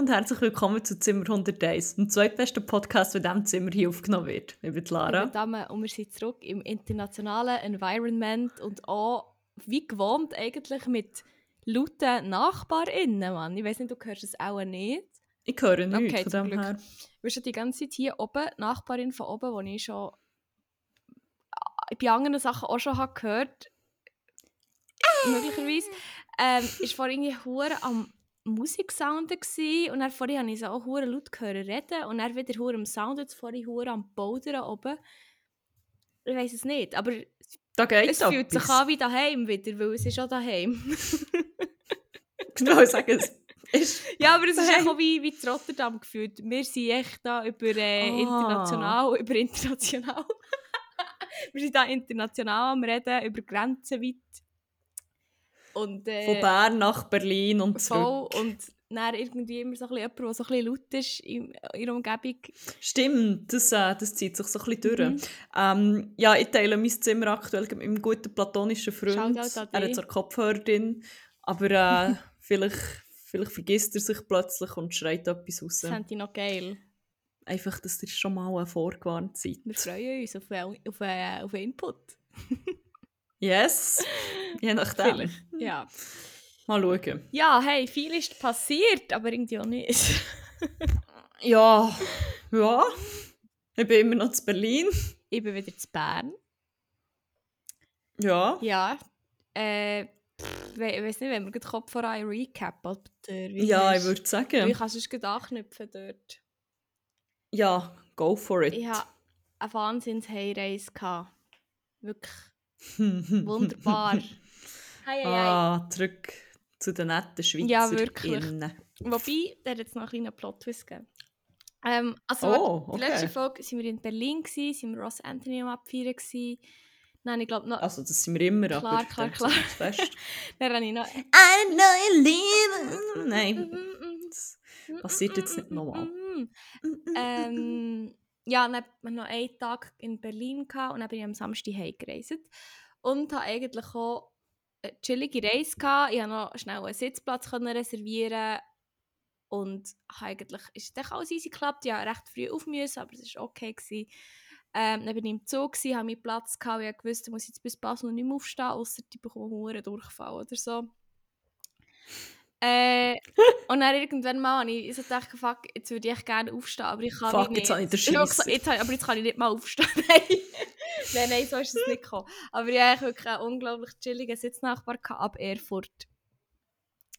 Und herzlich willkommen zu Zimmer 101, dem zweitbesten Podcast, der in diesem Zimmer hier aufgenommen wird. Ich bin Lara. Ich bin und wir sind zurück im internationalen Environment und auch, wie gewohnt, eigentlich mit lauten NachbarInnen, Mann. Ich weiß nicht, du hörst es auch nicht. Ich höre nichts Okay, von dem Glück. her. Wir sind die ganze Zeit hier oben, Nachbarin von oben, die ich schon bei anderen Sachen auch schon habe gehört möglicherweise, ähm, ist vorhin irgendwie hure am Musiksounden gsi und dann vorhin habe ich so auch hure laut gehört reden und dann wieder hure am Sound jetzt vorhin hure am Bouldern oben. Ich weiß es nicht, aber Da geht es fühlt sich an wie daheim wieder, weil es ist auch daheim. Genau, ich sage es. Ist ja, aber es ist Daheim. echt auch wie, wie Rotterdam gefühlt. Wir sind echt da über äh, Ah. international, über international. wir sind da international am reden, über Grenzen weit. Und, äh, von Bern nach Berlin und voll. zurück. Und dann irgendwie immer so ein bisschen jemand, der so ein bisschen laut ist in ihrer Umgebung. Stimmt, das, äh, das zieht sich so ein bisschen durch. Mhm. Ähm, ja, ich teile mein Zimmer aktuell mit meinem guten platonischen Freund. Er hat dich. zwar Kopfhörer drin, aber äh, vielleicht, vielleicht vergisst er sich plötzlich und schreit etwas raus. Das fände ich noch geil. Einfach, dass ihr schon mal äh, vorgewarnt seid. Wir freuen uns auf, auf, äh, auf Input. Yes, je nachdem. Vielleicht. Ja. Mal schauen. ja, hey, viel ist passiert, aber irgendwie auch nicht. Ja, ja. Ich bin immer noch zu Berlin. ich bin wieder zu Bern. Ja. Ja. Äh, we ich weiß nicht, wenn wir den Kopf voran recap oder wie Ja, ich würde Wie sagen. kannst du es gerade anknüpfen dort? Ja, go for it. Ich hatte eine Wahnsinns-Heimreise. Wirklich wunderbar. Hei, hei, ah, zurück zu den netten Schweizer. Ja, wirklich. Innen. Wobei, der hat jetzt noch einen kleinen Plot-Twist gegeben. Ähm, also, Oh, die letzte okay. Folge waren wir in Berlin, gewesen, sind wir Ross Anthony am Abfeiern. gewesen. Habe ich glaube noch... Also, das sind wir immer, Klar, aber klar, klar. fest. Dann habe ich noch... Ein neues Leben. Nein, das passiert jetzt nicht nochmal. ähm, ja, dann hatten wir noch einen Tag in Berlin gehabt, und dann bin ich am Samstag heimgereist. Und hatte eigentlich auch eine chillige Reise. Gehabt. Ich konnte noch schnell einen Sitzplatz reservieren und eigentlich ist dann alles easy geklappt. Ich musste recht früh auf müssen, aber es war okay. Gewesen. Ähm, dann bin ich im Zug, gewesen, habe meinen Platz gehabt und ich wusste, ich muss jetzt bis Basel nicht mehr aufstehen, außer die bekommen einen Durchfall oder so. Äh, und dann irgendwann mal habe ich so gedacht, fuck, jetzt würde ich gerne aufstehen, aber ich kann Fuck, wie jetzt habe ich den jetzt, habe aber jetzt kann ich nicht mal aufstehen. nein. nein, nein, so ist es nicht gekommen. Aber ich hatte wirklich einen unglaublich chilligen Sitznachbar ab Erfurt.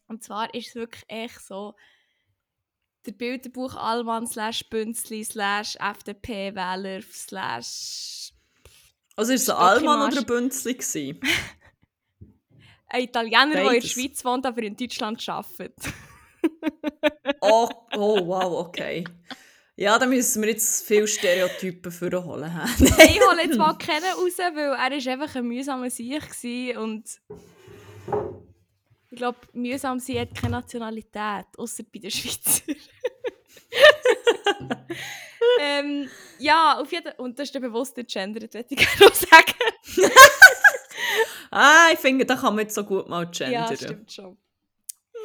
Und zwar ist es wirklich echt so, der Bilderbuch Allmann slash Bünzli slash FDP-Wähler slash Also, ist es ein Allmann oder ein Bünzli? ein Italiener, der in der. Schweiz wohnt, aber in Deutschland arbeitet. Oh, oh, wow, okay. Ja, da müssen wir jetzt viele Stereotypen vorholen. ich hole jetzt mal keinen raus, weil er war einfach ein mühsamer Sieg gewesen und ich glaube, mühsam sein hat keine Nationalität, außer bei den Schweizer. ähm, ja, auf jeden und das ist der bewusste Gender, das ich gerne noch sagen. Ah, ich finde, da kann man jetzt so gut mal Ja, gendern. stimmt schon.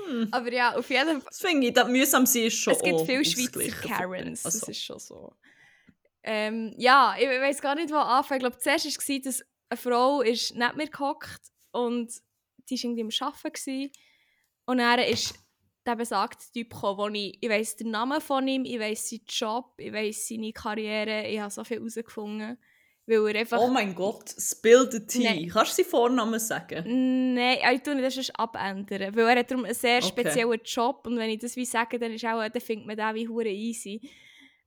Hm. Aber ja, auf jeden Fall. Das finde ich, das mühsam sein ist schon Es gibt viele Schweizer Karens, das Also, ist schon so. Ähm, ja, ich weiß gar nicht, wo anfangen. Ich glaube, zuerst war es, dass eine Frau ist neben mir gehockt und die war irgendwie am Arbeiten. Und dann ist der besagte Typ gekommen, wo ich, ich weiss den Namen von ihm, ich weiss seinen Job, ich weiss seine Karriere, ich habe so viel herausgefunden. Weil er einfach... oh mein Gott, spill the tea. Nein. Kannst du seinen Vornamen sagen? Nein, ich tue das abändern. Weil er hat darum einen sehr Okay. speziellen Job und wenn ich das wie sage, dann, ist auch, dann findet man den wie hure easy.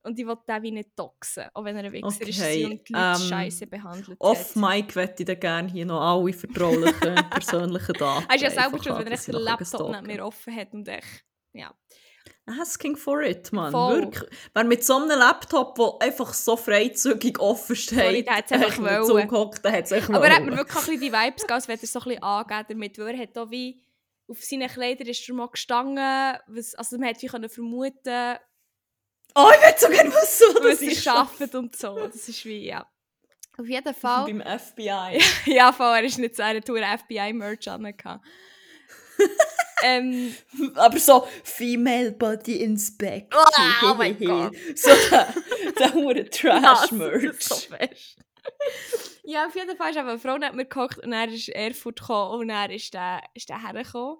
Und ich will den wie nicht doxen, auch wenn er ein Wichser Okay, ist und die Leute ähm, scheiße behandelt Off. Mic möchte ich dann gerne hier noch alle vertraulichen persönlichen Daten. Er ist ja selber haben, wenn er ich den Laptop neben mir offen hat und echt, ja. Asking for it, man. Voll. Wirklich. Wer mit so einem Laptop, der einfach so freizügig offen steht, Sorry, der einfach hat es echt Aber er hat mir wirklich auch ein bisschen die Vibes gegeben, als wenn er so ein bisschen angeben damit, weil er hat auch wie, auf seinen Kleidern ist er mal gestanden, was, also man hätte wie können vermuten Oh, ich will so gerne wissen, wo das was ist. er arbeitet und so. Das ist wie, ja. Auf jeden Fall. Beim FBI. ja, voll, er ist nicht so eine Tour FBI-Merch an. ähm, Aber so Female Body Inspect. Oh mein Gott. So der, hure Trash-Merch. So ja, auf jeden Fall ist aber eine Frau neben mir gekocht und er ist Erfurt gekommen und er ist der, ist der hergekommen.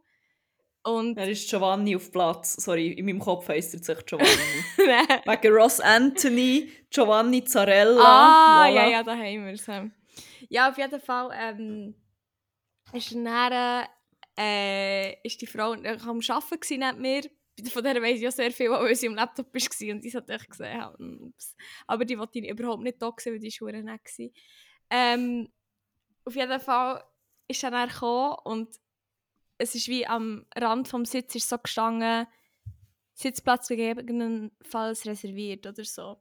Und Er ist Giovanni auf Platz. Sorry, in meinem Kopf heisst er sich Giovanni. Wegen Ross Anthony, Giovanni Zarella. Ah, voilà. ja, ja, da haben wir es. Ja, auf jeden Fall ähm, ist dann, äh, ist die Frau am Arbeiten gewesen neben mir. Von der weiss ich ja sehr viel, weil sie am Laptop war und ich echt gesehen. Ups. Aber die wollte ich überhaupt nicht da sehen, weil die Schuhe nicht gewesen. Ähm, auf jeden Fall ist er dann gekommen und es ist wie am Rand vom Sitz ist so gestanden, Sitzplatz gegebenenfalls reserviert oder so.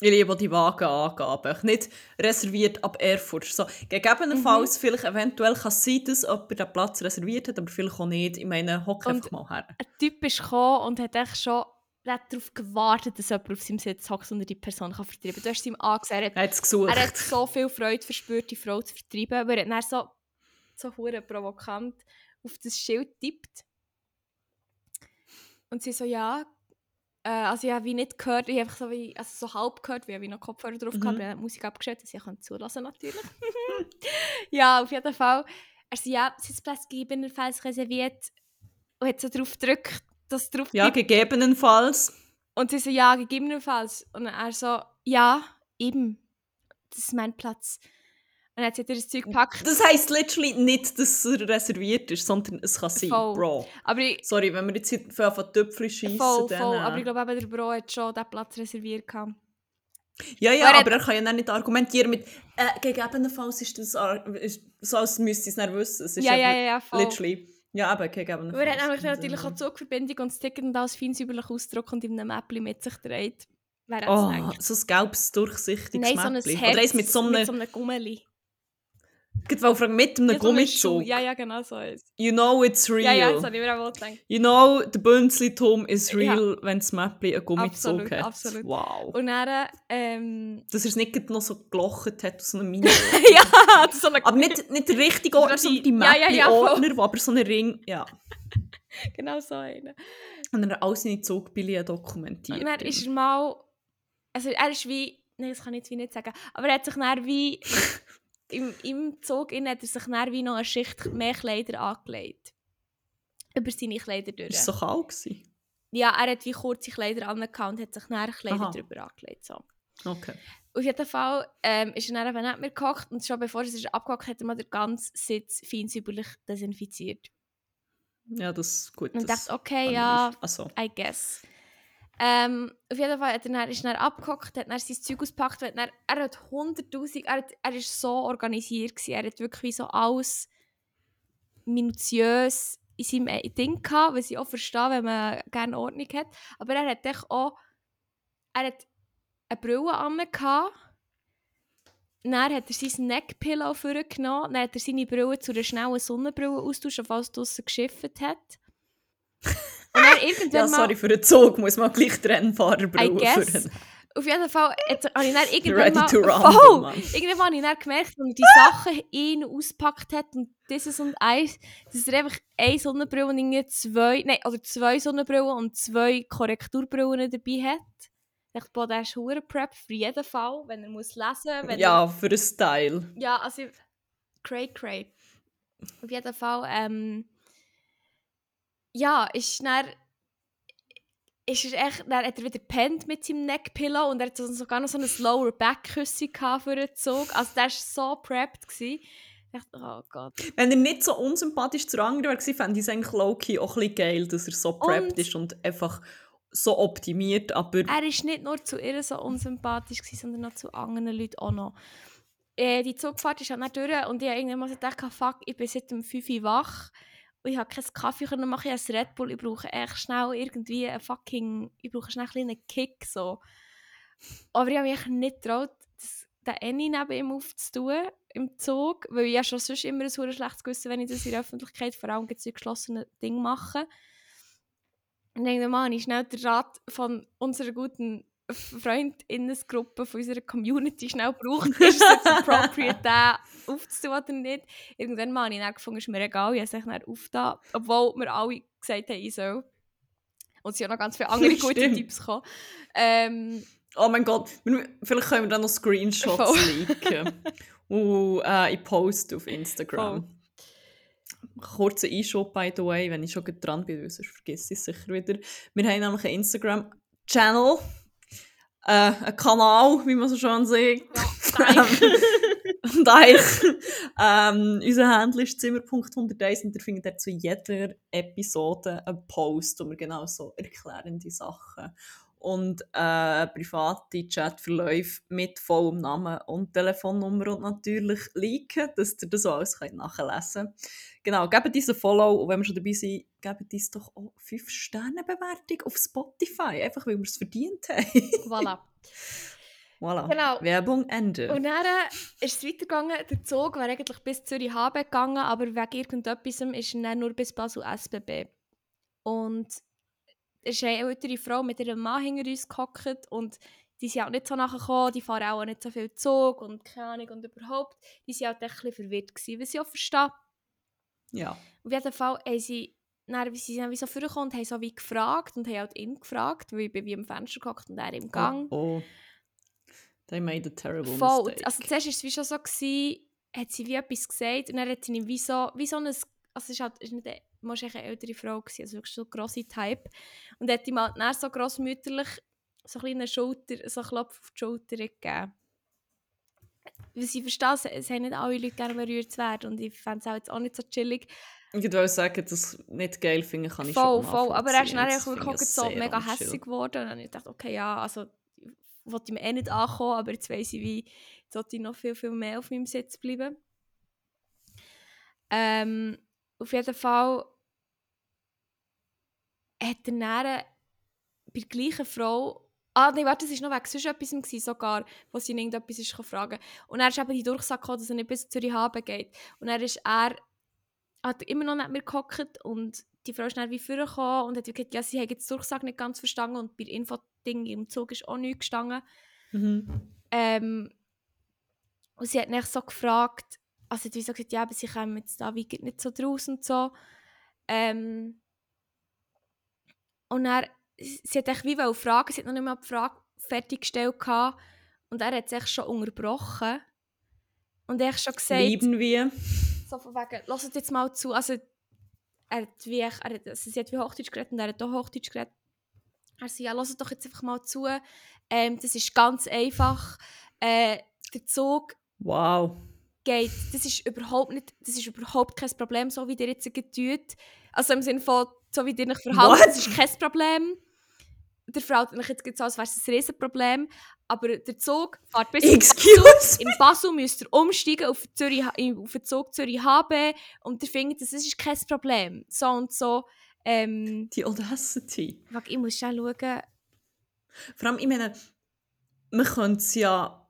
Ich liebe die Wagenangaben. Nicht reserviert ab Erfurt. So, gegebenenfalls, Mhm. vielleicht eventuell kann es sein, dass jemand den Platz reserviert hat, aber vielleicht auch nicht. Ich meine, hock einfach mal her. ein Typ ist gekommen und hat echt schon hat darauf gewartet, dass jemand auf seinem Sitz hockt und die Person kann vertreiben kann. Du hast es ihm angesehen, er hat, hat es gesucht. er hat so viel Freude verspürt, die Frau zu vertreiben, weil er hat dann so, so hure provokant auf das Schild tippt. Und sie so, ja, äh, also ich habe wie nicht gehört, ich habe einfach so, wie, also so halb gehört, weil ich wie noch Kopfhörer drauf Mhm. gehabt, habe Musik abgestellt, dass ich auch zulassen natürlich. ja, auf jeden Fall. Er so, ja, Sitzplatz gegebenenfalls reserviert und hat so drauf gedrückt, dass drauf ja, gegebenenfalls. und sie so, ja, gegebenenfalls. Und er so, ja, eben. Das ist mein Platz. Und dann hat sie das Zeug gepackt. Das heisst literally nicht, dass er reserviert ist, sondern es kann sein. Voll. Bro. aber ich, Sorry, wenn wir jetzt hier von von Töpfchen schiessen, voll, dann... voll. äh, Aber ich glaube, der Bro hat schon diesen Platz reserviert. Gehabt. Ja, ja, Weil er aber er kann ja dann nicht argumentieren mit äh, gegebenenfalls ist das ist, so, als müsste es nicht wissen. Es ist Ja, ja, einfach ja, ja, voll. Literally. Ja, eben, gegebenenfalls. Er hat nämlich natürlich Sinne. auch Zugverbindung und das Ticket und alles fein säuberlich ausdruckt und in einem Mäppchen mit sich dreht. Wer hat Oh, es so ein gelbes, durchsichtiges Nein, so ein Mäppchen. Herz Oder eins mit so einem, mit so einem Gummeli. Wollte fragen, mit einem Ja, so Gummizug. Ja, ja, genau so ist. You know it's real. Ja, ja, das habe ich mir auch gedacht. You know, der Bünzlitum is Ja. real, wenn das Mäppchen einen Gummizug Absolut, hat. absolut. Wow. Und dann, ähm... Dass er es nicht gerade noch so gelocht hat aus einem Mini. ja, das so eine aber nicht, nicht der richtige Ordner, So die- sondern die ja, ja, ja, wo aber so einen Ring... Ja. genau so eine. Und er hat all seine Zugbillen dokumentiert. Und dann ist er mal. Also er ist wie. Nein, das kann ich jetzt wie nicht sagen. Aber er hat sich dann wie. Im, Im Zug innen hat er sich dann wie noch eine Schicht mehr Kleider angelegt. Über seine Kleider durch. Ist so kalt gewesen? Ja, er hat wie kurze Kleider angehabt und hat sich dann Kleider Aha. drüber angelegt. So. Okay. Auf jeden Fall ähm, ist er dann eben nicht mehr gekocht und schon bevor er sich abgehockt hat, er mal den ganzen Sitz fein säuberlich desinfiziert. Ja, das ist gut. Und das dachte, okay, ja, Also, I guess. Ähm, auf jeden Fall hat er dann, ist er abgehockt, hat dann sein Zeug ausgepackt, hat dann, er hat 100'000, er, hat, er so organisiert gewesen, er hat wirklich so alles minutiös in seinem äh, Ding gehabt, was ich auch verstehe, wenn man gerne Ordnung hat, aber er hat auch, er hat eine Brille an gehabt, dann hat er sein Neckpillow vorgenommen, dann hat er seine Brille zu einer schnellen Sonnenbrille austauscht, falls es draussen geschifft hat. Und dann irgendwann ja, sorry, für den Zug muss man gleich guess. führen. Auf jeden Fall hat- habe ich dann irgendwann Ready mal... Voll! Mann. Irgendwann habe ich dann gemerkt, er die Sachen in ausgepackt hat und dieses und eins, dass er einfach eine Sonnenbrille und irgendwie zwei... Nein, oder zwei Sonnenbrillen und zwei Korrekturbrillen dabei hat. Ich dachte, boah, der ist hure prep für jeden Fall, wenn er muss lesen muss. Ja, für den Style. Ja, also... Cray, cray. Auf jeden Fall, ähm... Ja, ist dann... Ist er echt... Dann hat er wieder gepennt mit seinem Neckpillow und er hat so- sogar noch so ein Lower Back gehabt für den Zug. Also der war so prepped. Gewesen. Ich dachte, oh Gott. Wenn er nicht so unsympathisch zu anderen wäre, fände ich es eigentlich low-key auch ein geil, dass er so prepped Und- ist und einfach so optimiert, aber Er war nicht nur zu ihr so unsympathisch, gewesen, sondern noch zu anderen Leuten auch noch. Äh, die Zugfahrt ist halt dann durch und ich habe irgendwann mal gedacht, fuck, ich bin seit dem 5 Uhr wach und ich habe keinen Kaffee machen, ich habe Red Bull, ich brauche echt schnell irgendwie einen fucking, ich brauche schnell einen Kick, so. Aber ich habe mich nicht getraut, den Annie neben ihm aufzutun im Zug, weil ich ja schon sonst immer ein verdammt schlechtes Gewissen, wenn ich das in der Öffentlichkeit, vor allem in geschlossenen Ding mache. Und irgendwann mal habe ich schnell den Rat von unserer guten Freundinnensgruppe von unserer Community schnell braucht, ist es jetzt appropriate, den aufzutun oder nicht. Irgendwann mal habe ich dann gefunden, ist mir egal, ich habe es dann aufgetan, obwohl wir alle gesagt haben, ich soll. Und es sind auch noch ganz viele andere gute Stimmt. Tipps gekommen. Ähm, Oh mein Gott, vielleicht können wir dann noch Screenshots Voll. leaken. Und äh, ich poste auf Instagram. Kurzer Einschub, by the way, wenn ich schon dran bin, sonst vergesse ich es sicher wieder. Wir haben nämlich einen Instagram-Channel, äh, einen Kanal, wie man so schön sagt. Deich. Deich. ähm, unser Handle ist zimmer.101 und ihr findet dort zu jeder Episode einen Post, wo wir genau so erklärende Sachen und äh, private Chatverläufe mit vollem Namen und Telefonnummer und natürlich liken, dass ihr das alles könnt nachlesen könnt. Genau, gebt uns ein Follow und wenn wir schon dabei sind, gebt uns doch auch 5-Sterne-Bewertung auf Spotify, einfach weil wir es verdient haben. voilà. voilà. Genau. Werbung Ende. Und dann äh, ist es weitergegangen. Der Zug wäre eigentlich bis Zürich HB gegangen, aber wegen irgendetwas ist er dann nur bis Basel SBB. Und ist eine ältere Frau mit ihrem Mann hinter uns gehockt und die sind auch nicht so nachgekommen, die fahren auch nicht so viel Zug und keine Ahnung und überhaupt. Die waren halt ein bisschen verwirrt, gewesen, was ich auch verstehe. ja. Auf jeden Fall haben sie dann, wie sie sind wie so vorgekommen und haben so wie gefragt und haben halt ihn gefragt, weil ich bin wie am Fenster gehockt und er im Gang. Oh, oh. They made a terrible Voll. mistake. Also zuerst war es wie schon so, gewesen, hat sie wie etwas gesagt und dann hat sie ihm wie so, wie so ein, also es ist halt, ist nicht, muss eine ältere Frau gewesen, also wirklich so ein grosser Type. Und hat ihm halt dann so grossmütterlich so ein Schulter, so einen Klopf auf die Schulter gegeben. Weil sie verstehen, es, es haben nicht alle Leute gerne berührt zu werden und ich fände es auch jetzt auch nicht so chillig. ich würde sagen, dass ich nicht geil finde, kann ich voll, schon voll. Aber er ist dann ich wirklich so mega hässlich geworden. Und dann ich gedacht, okay, ja, also ich wollte ihm eh nicht ankommen, aber jetzt weiss ich, wie jetzt sollte ich noch viel, viel mehr auf meinem Sitz bleiben. Ähm, auf jeden Fall hat er dann bei der gleichen Frau Ah, nein, warte, das war noch wegen sonst etwas gewesen, sogar, wo sie ihn irgendetwas ist fragen Und er ist eben die Durchsage gekommen, dass er nicht bis Zürich haben geht. Und dann ist er hat immer noch nicht mehr gehockt und die Frau ist dann wie vorgekommen und hat gesagt, ja, sie hat jetzt die Durchsage nicht ganz verstanden und bei Info-Ding im Zug ist auch nichts gestanden. Mhm. Ähm, und sie hat mich so gefragt, also sie hat wie so gesagt, ja, aber sie kommen jetzt da wie nicht so draus und so. Ähm, und er, sie hat echt wie wollen fragen, sie hat noch nicht mal die Frage fertiggestellt gehabt, und er hat sich schon unterbrochen und er hat schon gesagt, Lieben wir. so von wegen, lasst jetzt mal zu, also er hat wie, er hat, also sie hat wie Hochdeutsch geredet und er hat auch Hochdeutsch geredet. Er sagt, ja, lasst doch jetzt einfach mal zu, ähm, das ist ganz einfach, äh, der Zug Wow. Geht, das ist überhaupt nicht, das ist überhaupt kein Problem, so wie ihr jetzt tut. Also im Sinne von, so wie ihr euch verhaltet, What? das ist kein Problem. Der verhaltet euch jetzt so, als wäre es ein Riesenproblem. Aber der Zug fährt bis Excuse in Basel müsst ihr umsteigen auf, Zürich, auf den Zug Zürich HB und ihr findet, das ist kein Problem. So und so. Ähm, Die Audacity. ich muss schon schauen. Vor allem, ich meine, man könnte es ja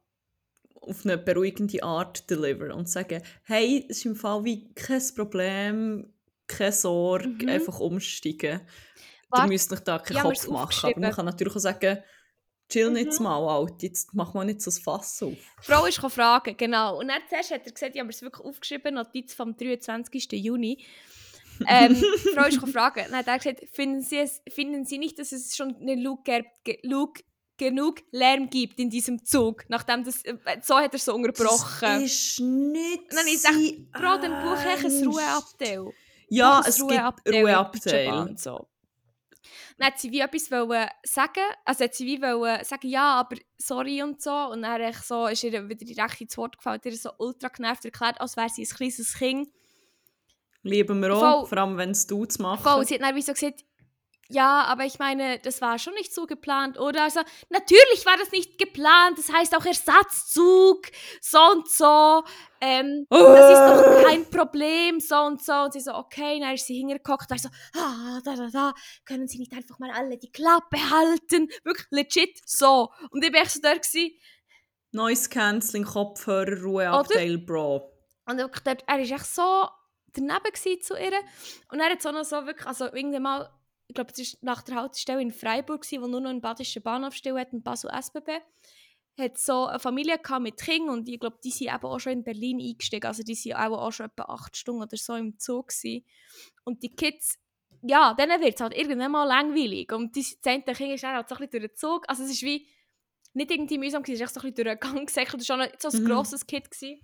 auf eine beruhigende Art deliveren und sagen, hey, es ist im Fall wie kein Problem, keine Sorge, Mhm. einfach umsteigen. Ihr müsst euch da keinen habe Kopf machen. Aber man kann natürlich auch sagen, chill Mhm. jetzt mal, Alt, jetzt mach mal nicht so das Fass auf. Die Frau ist fragen, genau. Und dann zuerst hat er gesagt, ich habe es wirklich aufgeschrieben, Notiz vom 23. Juni. ähm, Frau ist fragen. Dann hat er gesagt, finden Sie, es, finden Sie nicht, dass es schon eine Lug, ge, Lug, genug Lärm gibt in diesem Zug? Nachdem das, äh, so hat er so unterbrochen. Das ist nicht Dann habe ich gesagt, sein Bro, dann buche ich ein. Ruheabteil. Ja, es gibt Ruheabteil in Ruheabteil. Und so. Dann hat sie wie etwas wollen sagen, also hat sie wie wollen sagen, ja, aber sorry und so. Und dann echt so, ist ihr wieder direkt ins Wort gefallen, ihr so ultra genervt erklärt, als wäre sie ein kleines Kind. Lieben wir auch, Voll. vor allem wenn es du zu machen. Voll, sie hat dann wie so gesagt, ja, aber ich meine, das war schon nicht so geplant, oder? Also, natürlich war das nicht geplant, das heißt auch Ersatzzug, so und so, ähm, das ist doch kein Problem, so und so. Und sie so, okay, dann ist sie hingeguckt, war so, ah, da, da, da, können Sie nicht einfach mal alle die Klappe halten? Wirklich legit so. Und ich war so da gewesen, Noise Cancelling, Kopfhörer, Ruheabteil, Bro. Und wirklich dort, er war echt so daneben zu ihr. Und er hat so noch so wirklich, also irgendwann mal ich glaube, es war nach der Haltestelle in Freiburg, wo nur noch einen badischen Bahnhof still hat, ein Basel SBB, hat so eine Familie gehabt mit Kindern und ich glaube, die sind eben auch schon in Berlin eingestiegen, also die sind auch, auch schon etwa acht Stunden oder so im Zug gewesen. Und die Kids, ja, denen wird es halt irgendwann mal langweilig und die, das eine Kind ist dann halt so ein bisschen durch den Zug, also es ist wie nicht irgendwie mühsam, es echt so ein bisschen durch den Gang gesäckelt, es war schon so ein Mhm. grosses Kind. Gewesen.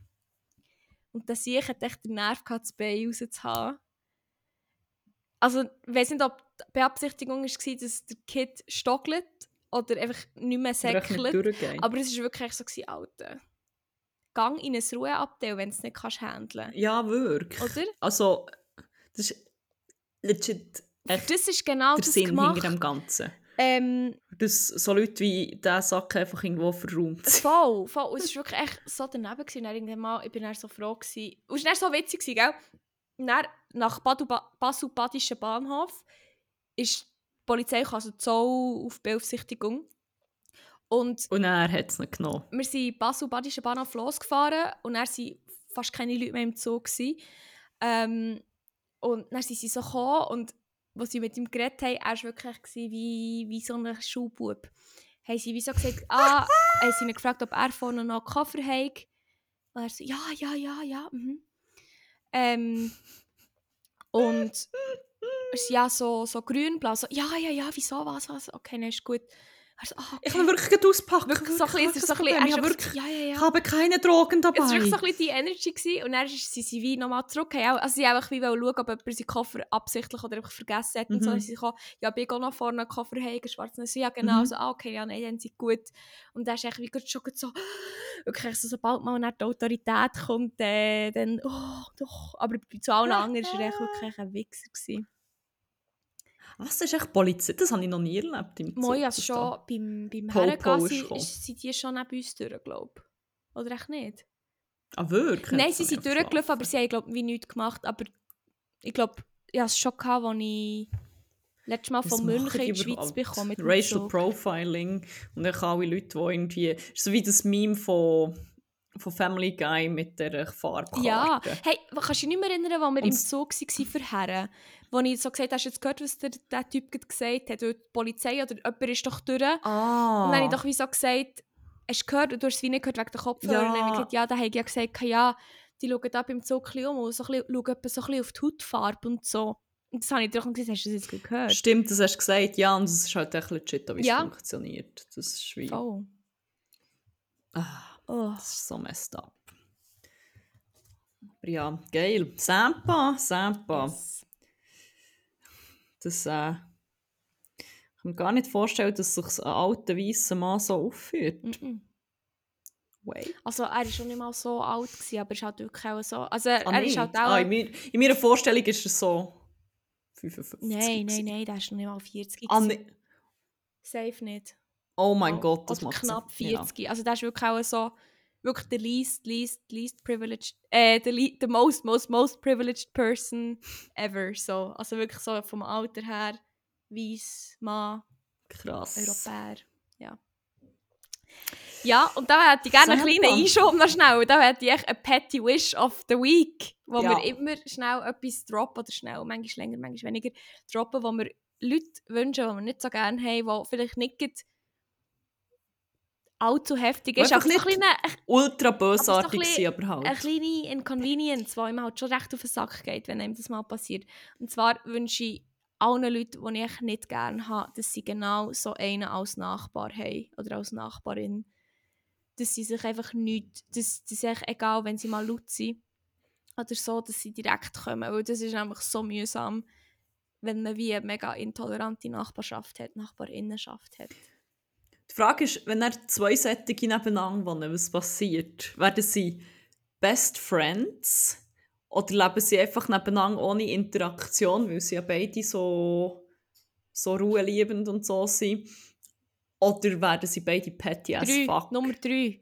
Und das ich hat echt den Nerv gehabt, das Bein rauszuhaben. Also, ich weiß nicht, ob die Beabsichtigung war, dass der Kind stockelt oder einfach nicht mehr säckelt. Aber es war wirklich so, Alter. Gang in ein Ruheabteil, wenn du es nicht kannst handeln Ja, wirklich. Oder? Also, das ist legit echt Das ist genau der das Sinn gemacht. hinter dem Ganzen. Ähm, Dass so Leute wie dieser Sack einfach irgendwo verräumt sind. voll, voll. Und es war wirklich echt so daneben. Gewesen. Und dann mal, ich bin dann so froh. Gewesen. Und es war so witzig, gewesen, gell? Und dann, nach Basel-Badischen Bahnhof ist die Polizei also Zoll auf Beaufsichtigung. Und Und er hat es nicht genommen. wir sind Basel-Badischen Bahnhof losgefahren und dann waren fast keine Leute mehr im Zug. Gewesen. Ähm, und dann sind sie so gekommen und als sie mit ihm geredet haben, er war wirklich wie, wie so ein Schulbub. Haben sie wie so gesagt, ah, haben sie ihn gefragt, ob er vorne noch einen Koffer hat. Und er so, ja, ja, ja, ja, mhm. Ähm, und ist ja so, so grün-blau, so, ja, ja, ja, wieso, was, was, okay, dann ist gut. So, ah, okay. Ich kann wirklich gerade auspacken. Wirklich so ein bisschen, so ein bisschen, Ich wirklich, ja, ja, ja. ich habe keine Drogen dabei. Es war wirklich so ein bisschen die Energy gewesen, und dann ist sie, sie wie nochmal zurück. Also sie einfach wie schauen, ob jemand seinen Koffer absichtlich oder einfach vergessen hat. Und so Mhm. dann sind sie gekommen, ja, bin ich auch noch vorne einen Koffer haben, schwarz. Und so, ja, genau. Mhm. So, ah, okay, ja, nein, dann sind sie gut. Und dann ist echt wie gerade schon so, wirklich so, sobald mal dann die Autorität kommt, äh, dann, oh, doch. Aber zu allen anderen war er echt wirklich ein Wichser. Gewesen. Was ist echt Polizei? Das habe ich noch nie erlebt im. Moi, also schon beim, beim ist sind, die schon neben uns durch, glaube ich. Oder echt nicht? Ah, wirklich? Nein, sie sind ich durchgelaufen, aber sie haben, glaube wie nichts gemacht. Aber ich glaube, ich hatte es schon, gehabt, als ich letztes Mal von München in die Schweiz bekommen Racial. Profiling und dann alle Leute, die irgendwie... ist So wie das Meme von, von Family Guy mit der Farbkarte. Ja, hey, kannst du dich nicht mehr erinnern, als wir Und im Zug waren für Herren? Wo ich so gesagt habe, hast du jetzt gehört, was der, der Typ gerade gesagt hat? Die Polizei oder jemand ist doch durch. Ah. Und dann habe ich doch wie so gesagt, hast du gehört, und du hast es wie nicht gehört wegen der Kopfhörer. Und dann habe ich Ja. gesagt, ja, da habe ich ja gesagt, ja, die schauen da beim Zug ein bisschen um und so ein bisschen, schauen so ein bisschen auf die Hautfarbe und so. Und das habe ich doch gesagt, hast du das jetzt gehört? Stimmt, das hast du gesagt. Ja, und es ist halt echt legit, wie Ja. es funktioniert. Das ist wie... Voll. Ah, Oh. das ist so messed up. Aber ja, geil. Sampa, Sampa. Yes. Das, äh, ich kann mir gar nicht vorstellen, dass sich ein alter weißer Mann so aufführt. Mm-mm. Wait. Also er war schon nicht mal so alt, gewesen, aber er ist halt wirklich auch so... Also er, Ah, er ist halt auch... ah, in, mir, in meiner Vorstellung ist er so 55. nein, nein, nein, der ist noch nicht mal 40. Ah, ne- Safe nicht. Oh mein Gott, das Oder macht knapp Sinn. Ja. 40. Also der ist wirklich auch so... Wirklich der least, least, least privileged... Äh, der the most, most, most privileged person ever. So. Also wirklich so vom Alter her, weiss, Mann, Krass. Europäer. Ja. Ja, und da hätte ich gerne einen kleinen Einschub noch schnell. Da hätte ich echt ein Petty Wish of the Week, wo Ja. wir immer schnell etwas droppen, oder schnell, manchmal länger, manchmal weniger, droppen, wo wir Leute wünschen, die wir nicht so gerne haben, die vielleicht nicht allzu heftig ist, Einfach aber so ein nicht kleine, Ultra Aber so bösartig ein bisschen- gewesen, aber eine halt. kleine Inconvenience, die ihm halt schon recht auf den Sack geht, wenn einem das mal passiert. Und zwar wünsche ich allen Leuten, die ich nicht gerne habe, dass sie genau so einen als Nachbar haben oder als Nachbarin. Dass sie sich einfach nicht, dass das ist echt egal, wenn sie mal laut sind oder so, dass sie direkt kommen, weil das ist einfach so mühsam, wenn man wie eine mega intolerante Nachbarschaft hat, Nachbarinnenschaft hat. Die Frage ist, wenn er zwei Sättige nebeneinander wohnen, was passiert? Werden sie Best Friends? Oder leben sie einfach nebeneinander ohne Interaktion, weil sie ja beide so, so ruheliebend und so sind? Oder werden sie beide petty as fuck? Nummer drei.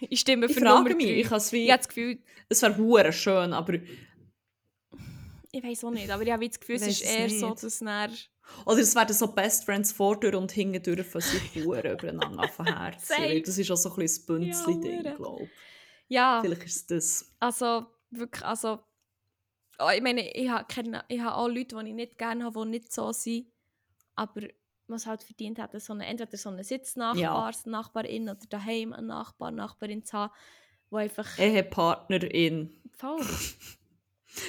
Ich stimme ich für frage Nummer mich, drei. ich habe es wie... Ich habe das Gefühl, Es wäre hure schön, aber... Ich weiß auch nicht, aber ich habe das Gefühl, es ist eher so, nicht. dass er... Oder es werden so Best Friends vordurch und hintendurch von sich hure übereinander herzen. Das ist auch so ein bisschen ein Ja, Bünzli-Ding, hure. glaube ich. Ja, Vielleicht ist es das. also wirklich, also... oh, ich meine, ich habe, keine, ich habe auch Leute, die ich nicht gerne habe, die nicht so sind. Aber was halt verdient hat, so eine, entweder so einen Sitznachbar, Ja. Nachbarin oder daheim einen Nachbar, Nachbarin zu haben, wo einfach Ehepartnerin. voll,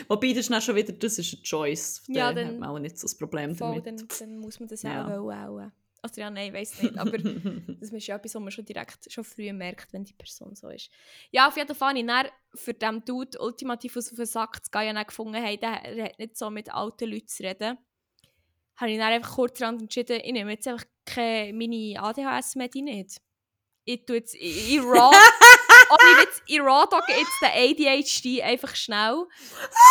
Wobei, das ist dann schon wieder, das ist eine Choice. Ja, Da dann- hat man auch nicht so das Problem voll damit. dann, dann muss man das Ja. ja auch wollen. Also ja, nein, ich weiß nicht, aber das ist ja etwas, was man schon direkt, schon früh merkt, wenn die Person so ist. Ja, auf jeden Fall ich dann für diesen Dude ultimativ aus auf den Sack zu gehen dann gefunden, hey, der, hat nicht so mit alten Leuten zu reden. Habe ich dann einfach kurzerhand entschieden, ich nehme jetzt einfach keine, meine ADHS-Medi nicht. Ich tue jetzt, ich, ich raw, ohne Witz, ich raw dogge jetzt den ADHD einfach schnell,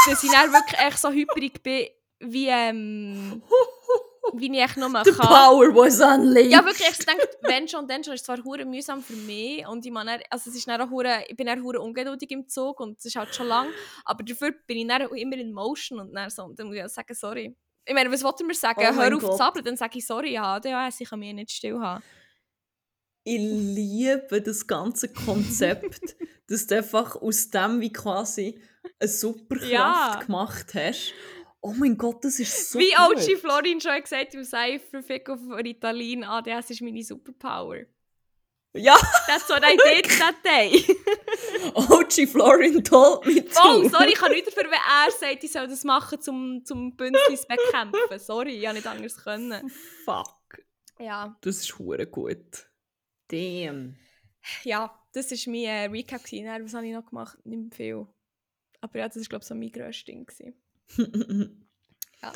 dass ich dann wirklich echt so hyperig bin, wie, ähm, wie ich echt nur The kann. power was unleashed. Ja, wirklich, ich denke, wenn schon, dann schon. Es ist zwar hure mühsam für mich und ich, meine, also es ist dann auch hure, ich bin dann hure ungeduldig im Zug und es ist halt schon lang, aber dafür bin ich dann auch immer in Motion und dann, so, und dann muss ich auch sagen, sorry. Ich meine, was wollt ihr mir sagen? Oh Hör auf Gott. zu zappeln, dann sage ich, sorry, ja, ADHS, ich kann mich nicht still haben. Ich liebe das ganze Konzept, dass du einfach aus dem wie quasi eine Superkraft Ja. gemacht hast. Oh mein Gott, das ist so Wie gut. OG Florin schon gesagt im Cypher Fico von Ritalin, ADHS ist meine Superpower. Ja, That's what I did that day. OG Florin told me too. Oh, sorry, ich kann nicht dafür, wenn er sagt, ich soll das machen, zum, zum Bünzlis zu bekämpfen. Sorry, ich habe nicht anders können. Fuck, Ja, das ist hure gut. Damn. ja das war mein äh, Recap. gewesen. Dann, Was habe ich noch gemacht? Nicht viel. Aber ja, das war, glaube ich, so mein grösstes Ding. Ja.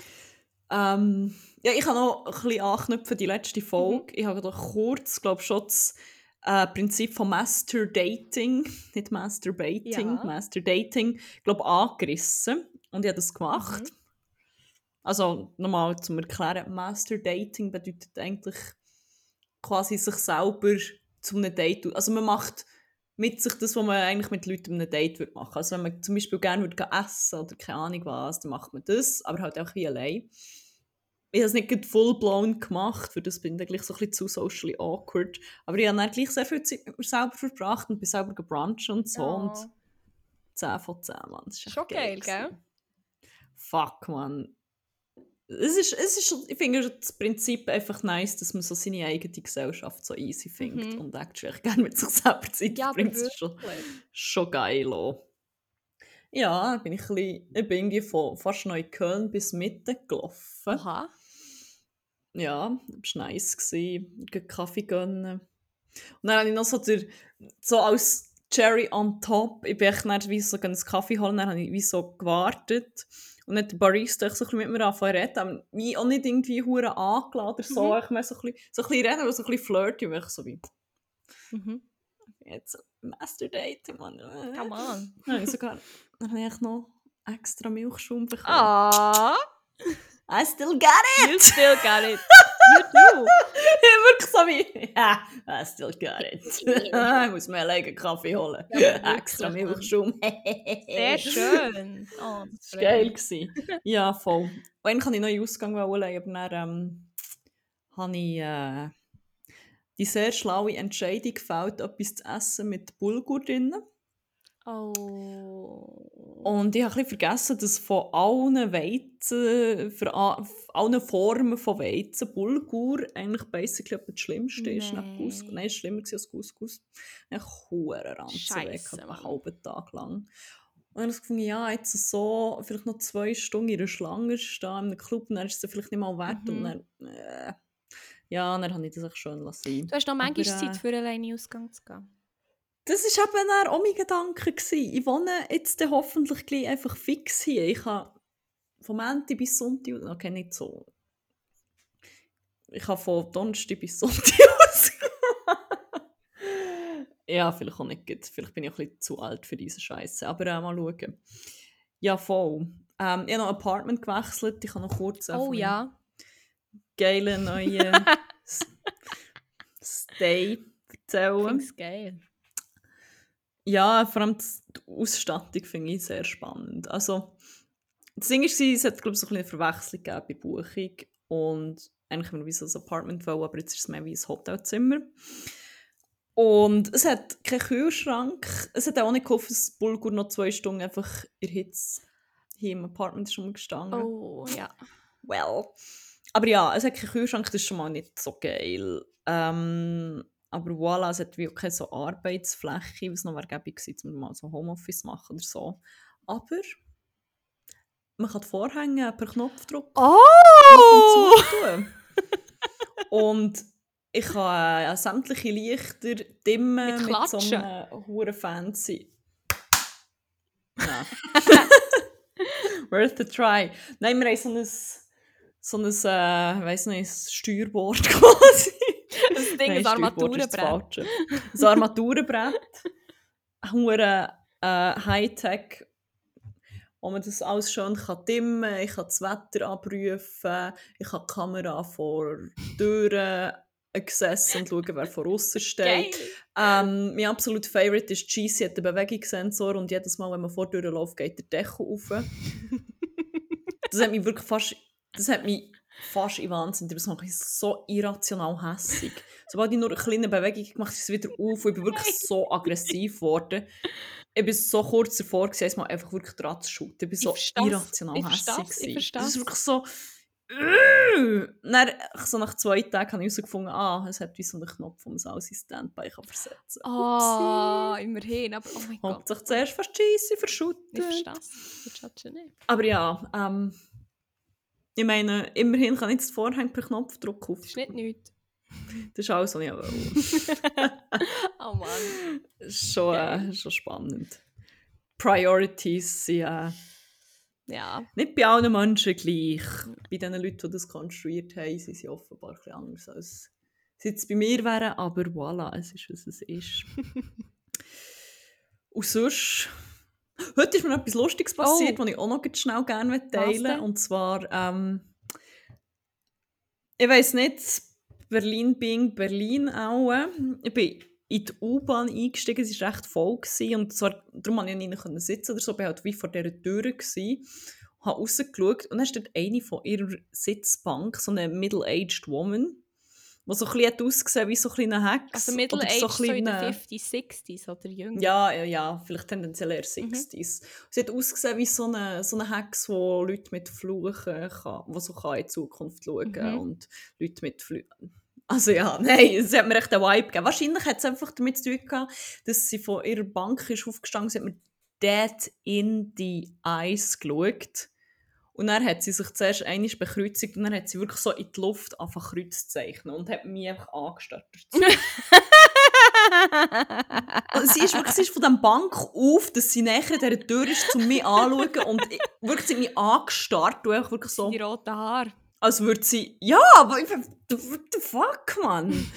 Ähm, ja, ich kann noch ein bisschen anknüpfen, die letzte Folge. Ich habe doch kurz, glaube schon das äh, Prinzip von Master Dating, nicht Masturbating, Ja. Master Dating, glaube angerissen. Und ich habe das gemacht. Mhm. Also nochmal zum Erklären, Master Dating bedeutet eigentlich quasi sich selber zu einem Date. Also man macht mit sich das, was man eigentlich mit Leuten einem Date würde machen. Also wenn man zum Beispiel gerne würde essen oder keine Ahnung was, dann macht man das, aber halt auch wie allein. Ich habe es nicht full-blown gemacht, für das bin ich dann gleich so ein bisschen zu socially awkward. Aber ich habe dann gleich sehr viel Zeit mit mir selber verbracht und bin selber gebruncht und so. Und 10 von 10, Mann. Das ist Schon geil, gell? gewesen. Fuck, Mann. Es ist, es ist, ich finde das Prinzip einfach nice, dass man so seine eigene Gesellschaft so easy findet Mhm. und actually gerne mit sich selber Zeit Ja, verbringt. Das ist schon, schon geil. Auch. Ja, bin ich, ein bisschen, ich bin irgendwie von fast Neukölln bis Mitte gelaufen. Aha. Ja, das war nice. gewesen. Kaffee gönnen. Und dann habe ich noch so, der, so als Cherry on top, ich bin echt wie so einen Kaffee holen, dann habe ich wie so gewartet. Und hat der Barista echt so ein bisschen mit mir angefangen zu reden, aber wie auch nicht irgendwie hure angeladen oder so, Mhm. ich mehr so ein bisschen, so ein bisschen reden, aber so ein bisschen flirty, und ich so wie, Mhm. jetzt Master Dating, Mann. Come on. Dann habe ich sogar, dann habe ich noch extra Milchschaum bekommen. Ah, I still got it! you still got it. You do. Wirklich so wie, ja, I still got it. ich muss mir einen Kaffee holen. Ja, Extra Milchschaum. Sehr schön. Oh, das war geil. gewesen. Ja, voll. Und eigentlich kann ich einen Ausgang wollen, aber dann ähm, habe ich äh, die sehr schlaue Entscheidung gefällt, etwas zu essen mit Bulgur drin. Oh. Und ich habe vergessen, dass von allen Weizen, für allen Formen von Weizen, Bulgur eigentlich basically das Schlimmste ist. Nach Nein. Couscous. Nein, es ist schlimmer als Couscous. Ich habe Ranzen weg, einen halben Tag lang. Und dann habe ich gefunden, ja, jetzt so, vielleicht noch zwei Stunden in einer Schlange stehen, in einem Club, und dann ist es vielleicht nicht mal wert. Mhm. Und dann, äh, ja, dann habe ich das echt schön lassen. Du hast noch manchmal Aber, äh, Zeit für alleine Ausgang zu gehen. Das war eben dann auch mein Gedanke. Gewesen. Ich wohne jetzt hoffentlich gleich einfach fix hier. Ich kann vom Montag bis Sonntag, okay, nicht so. Ich kann von Donnerstag bis Sonntag aus. ja, vielleicht auch nicht. gut. Vielleicht bin ich auch ein bisschen zu alt für diese Scheiße. Aber äh, mal schauen. Ja, voll. Ähm, ich habe noch ein Apartment gewechselt. Ich kann noch kurz Oh von ja. geilen neuen S- Stay erzählen. Find's geil. Ja, vor allem die Ausstattung finde ich sehr spannend. Also, das Ding ist, es hat, glaube ich, so ein eine Verwechslung gegeben bei Buchung. Und eigentlich haben wir wie so ein Apartment wollen, aber jetzt ist es mehr wie ein Hotelzimmer. Und es hat keinen Kühlschrank. Es hat auch nicht geholfen, dass Bulgur noch zwei Stunden einfach in Hitze hier im Apartment ist rumgestanden. Oh, ja. Well. Aber ja, es hat keinen Kühlschrank, das ist schon mal nicht so geil. Ähm, aber voilà, es hat wie auch keine so Arbeitsfläche, was noch gäbe gewesen, um mal so Homeoffice machen oder so. Aber man kann die Vorhänge per Knopfdruck Oh! tun. Und ich kann äh, sämtliche Lichter dimmen Mit mit, so einem hure fancy. Ja. Worth a try. Nein, wir haben so ein, so ein äh, weiss nicht, ein Steuerbord quasi. Das Ding Nein, Steuerbord ist das Armaturenbrett. Ein Armaturenbrett. Hure äh, Hightech, wo man das alles schön kann dimmen kann. Ich kann das Wetter abrufen. Ich kann die Kamera vor Türen gesessen und schauen, wer von außen steht. Ähm, mein absoluter Favorite ist die Cheesy, hat einen Bewegungssensor und jedes Mal, wenn man vor die Tür läuft, geht der Deckel auf. das hat mich wirklich fast, das hat mich fast in Wahnsinn, macht mich so irrational hässig. Sobald ich nur eine kleine Bewegung gemacht habe, ist es wieder auf und ich bin wirklich so aggressiv geworden. Ich war so kurz davor, gewesen, mal einfach wirklich dran zu shooten. Ich bin so versteh's. irrational Ich hässig. Ich versteh's. Das ist wirklich so... Äh. Dann, so nach zwei Tagen habe ich herausgefunden, ah, es hat wie so einen Knopf, man es alles in Standby kann versetzen kann. Ah, immerhin. Aber oh mein Gott. Hauptsache zuerst fast Scheisse Ich verschüttet. verstehe. Ich verstehe es. Aber ja, ähm, ich meine, immerhin kann ich jetzt Vorhang per Knopfdruck auf. Das ist nicht nichts. Das ist alles, was ich wollte. Oh Mann. Das ist schon, äh, schon spannend. Priorities sind äh, Ja. nicht bei allen Menschen gleich. Bei den Leuten, die das konstruiert haben, sind sie offenbar bisschen anders als sie jetzt bei mir wären. Aber voilà, es ist, was es ist. Und sonst... Heute ist mir noch etwas Lustiges passiert, Oh. was ich auch noch schnell gerne teilen. Und zwar... Ähm, ich weiß nicht, Berlin Bing Berlin auch. Ich bin in die U-Bahn eingestiegen, es war recht voll. Gewesen, und zwar, darum konnte ich nicht können sitzen oder so, ich war halt wie vor dieser Tür. Gewesen, habe rausgeschaut und dann steht eine von ihrer Sitzbank, so eine middle-aged woman, die so ein bisschen hat ausgesehen wie so ein kleiner Hex. Also oder Middle-Age, so, in den kleine- 50s, 60s oder jünger. ja, ja, ja, vielleicht tendenziell eher Mhm. 60s. Sie hat ausgesehen wie so eine, so eine Hex, die Leute mit Fluchen kann, die so kann in Zukunft schauen Mhm. und Leute mit Fluchen. Also ja, nein, es hat mir echt einen Vibe gegeben. Wahrscheinlich hat es einfach damit zu tun gehabt, dass sie von ihrer Bank ist aufgestanden sie hat mir dead in die Eyes geschaut. Und dann hat sie sich zuerst einmal bekreuzigt und dann hat sie wirklich so in die Luft einfach Kreuz zeichnen und hat mich einfach angestarrt. Sie ist wirklich sie ist von dieser Bank auf, dass sie an dieser Tür ist, um mich anzuschauen. Und ich- wirklich, sie mich angestarrt. Und ich wirklich so, Die roten Haare. als würde sie... Ja, aber. What the fuck, Mann?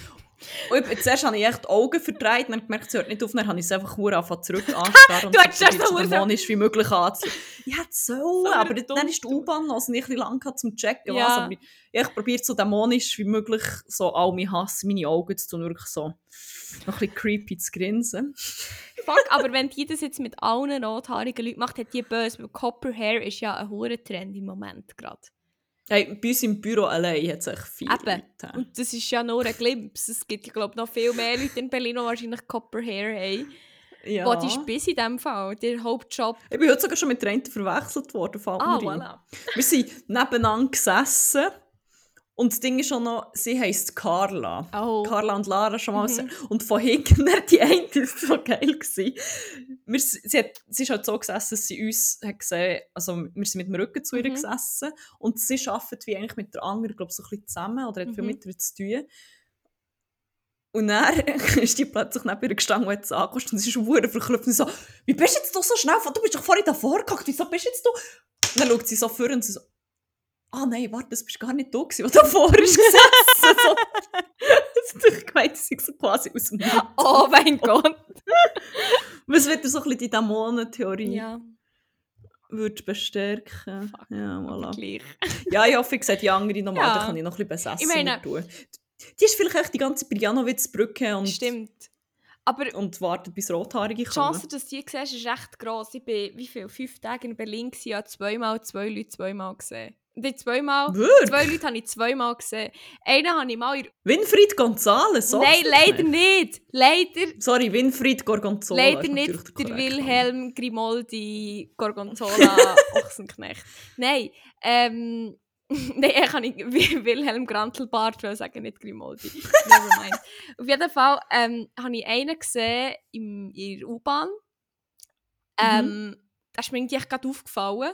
Und ich, zuerst habe ich echt die Augen verdreht und dann gemerkt, sie hört nicht auf. Dann habe ich sie einfach verdammt angefangen zurück anzustarren und Du erst so dämonisch wie möglich anzuziehen. Ich hätte so, aber dann ist die U-Bahn und ich ein bisschen lang zum checken, Ja. was. Aber ich, ich probiere so dämonisch wie möglich so all mein Hass in meine Augen zu tun, wirklich so noch ein bisschen creepy zu grinsen. Fuck, aber wenn die das jetzt mit allen rothaarigen Leuten macht, hat die böse. Weil Copper Hair ist ja ein hoher Trend im Moment gerade. Hey, bei uns im Büro allein hat es echt viele Eben. Leute. Und das ist ja nur ein Glimpse. Es gibt, glaube noch viel mehr Leute in Berlin, die wahrscheinlich Copper Hair haben. Ja. Body Spiss in dem Fall. Der Hauptjob. Ich bin heute sogar schon mit der einen verwechselt worden, fällt Ah, voilà. Wir sind nebeneinander gesessen und das Ding ist auch noch, sie heisst Carla. Oh. Carla und Lara schon mal. Mhm. Und von hinten, die eine das war so geil. Gewesen. Wir, sie, hat, sie ist halt so gesessen, dass sie uns hat gesehen also wir sind mit dem Rücken zu ihr Mhm. gesessen und sie arbeitet wie eigentlich mit der anderen, glaube so ein bisschen zusammen oder hat viel Mhm. mit ihr zu tun. Und dann ist die plötzlich neben ihr gestanden hat es angeguckt und sie ist verdammt verklüpft und so, wie bist du jetzt doch so schnell? Du bist doch vorhin davor gehockt, wieso bist du jetzt du? Und dann schaut sie so vor und sie so, ah nein, warte, das bist gar nicht du gewesen, der davor ist gesessen. so. ich gemeint, sie so quasi aus dem Nichts. Oh mein Gott. Was wird so ein bisschen die Dämonentheorie Ja, würde bestärken? Fuck, Ja, voilà. gleich. Ja, ich hoffe, ich sehe die andere nochmal, Ja. dann kann ich noch ein bisschen besser Ich meine- tun. Die ist vielleicht echt die ganze Brianowitzbrücke und... Stimmt. Aber Und wartet, bis Rothaarige die Chance, kommen. dass du die siehst, ist recht gross. Ich bin, wie viel, fünf Tage in Berlin gewesen, habe zweimal zwei Leute zweimal gesehen. Die zweimal, Wirklich? zwei Leute habe ich zweimal gesehen. Einen habe ich mal in... Winfried Gonzales, so Nein, leider nicht! Leider, Sorry, Winfried Gorgonzola. leider nicht der Wilhelm Grimoldi Gorgonzola Ochsenknecht. Nein, ähm... Nein, ich kann nicht Wilhelm Grantelbart sagen, nicht Grimoldi. Nevermind. Auf jeden Fall ähm, habe ich einen gesehen im, in der U-Bahn. Ähm, Das ist mir irgendwie echt gerade aufgefallen.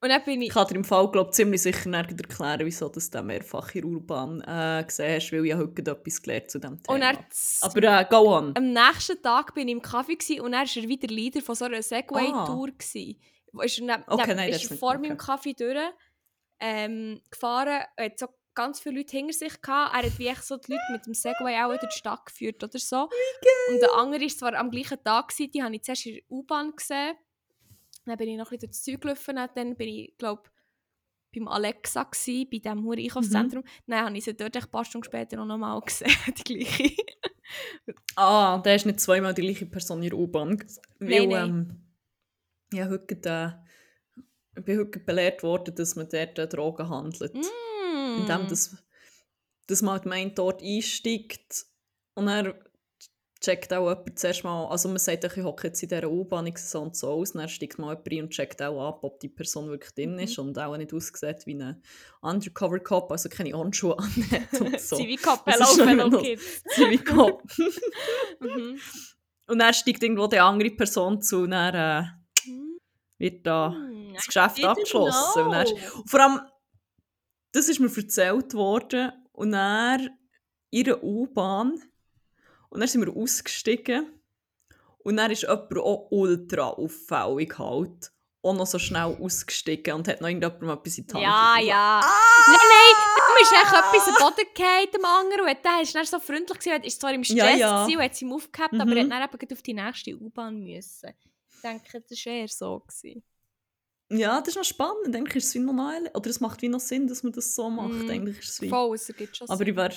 Und dann bin ich... Ich kann dir im Fall glaub, ziemlich sicher erklären, wieso du das mehrfach in der Urban äh, gesehen hast, weil ich habe heute etwas gelernt zu diesem Thema. Und Aber äh, go on. am nächsten Tag bin ich im Kaffee und dann war er wieder Leader von so einer Segway-Tour. Wo ist er, Ah. Okay, nein, ist er vor okay. meinem Kaffee durch ähm, gefahren. Er hat so ganz viele Leute hinter sich gehabt. Er hat wie echt so die Leute mit dem Segway auch durch die Stadt geführt oder so. Und der andere war zwar am gleichen Tag, gewesen, die habe ich zuerst in der U-Bahn gesehen. Dann bin ich noch ein bisschen durchs Zeug gelaufen. Dann bin ich, glaube beim Alexa, gsi, bei diesem hohen Einkaufszentrum. Mhm. Dann habe ich sie dort ein paar Stunden später noch mal gesehen, die gleiche. Ah, der ist nicht zweimal die gleiche Person in der U-Bahn. Weil, Nein, nein. Ähm, ja, heute, äh, ich bin heute belehrt worden, dass man dort äh, Drogen handelt. Mm. Indem das, dass man halt meint, dort einsteigt und dann checkt auch jemand zuerst mal, also man sagt, ich hocke jetzt in dieser U-Bahn, ich sehe so und so aus, dann steigt mal jemand rein und checkt auch ab, ob die Person wirklich drin Mhm. ist und auch nicht aussieht wie ein Undercover-Cop, also keine Handschuhe anhat und so. Civic-Cop, hello noch- kids. Civic-Cop. Mhm. Und dann steigt irgendwo die andere Person zu und dann äh, wird da Hm, das Geschäft abgeschlossen. Und dann, und vor allem, das ist mir erzählt worden und dann in der U-Bahn und dann sind wir ausgestiegen und dann ist jemand auch ultra auffällig halt auch noch so schnell ausgestiegen und hat noch irgendjemandem etwas in die Hand Ja, ja. Ah! Nein, nein, du bist echt etwas am Boden gefallen, dem anderen. Und der ist dann so freundlich gewesen, ist zwar im Stress Ja, ja. gewesen und hat es ihm aufgehabt, aber Mhm. er hat dann eben auf die nächste U-Bahn müssen. Ich denke, das war eher so. Gewesen. Ja, das ist noch spannend. Eigentlich ist es wie noch oder es macht wie noch Sinn, dass man das so macht. Mhm. Eigentlich ist es wie Voll, es ergibt schon Aber Sinn. ich wäre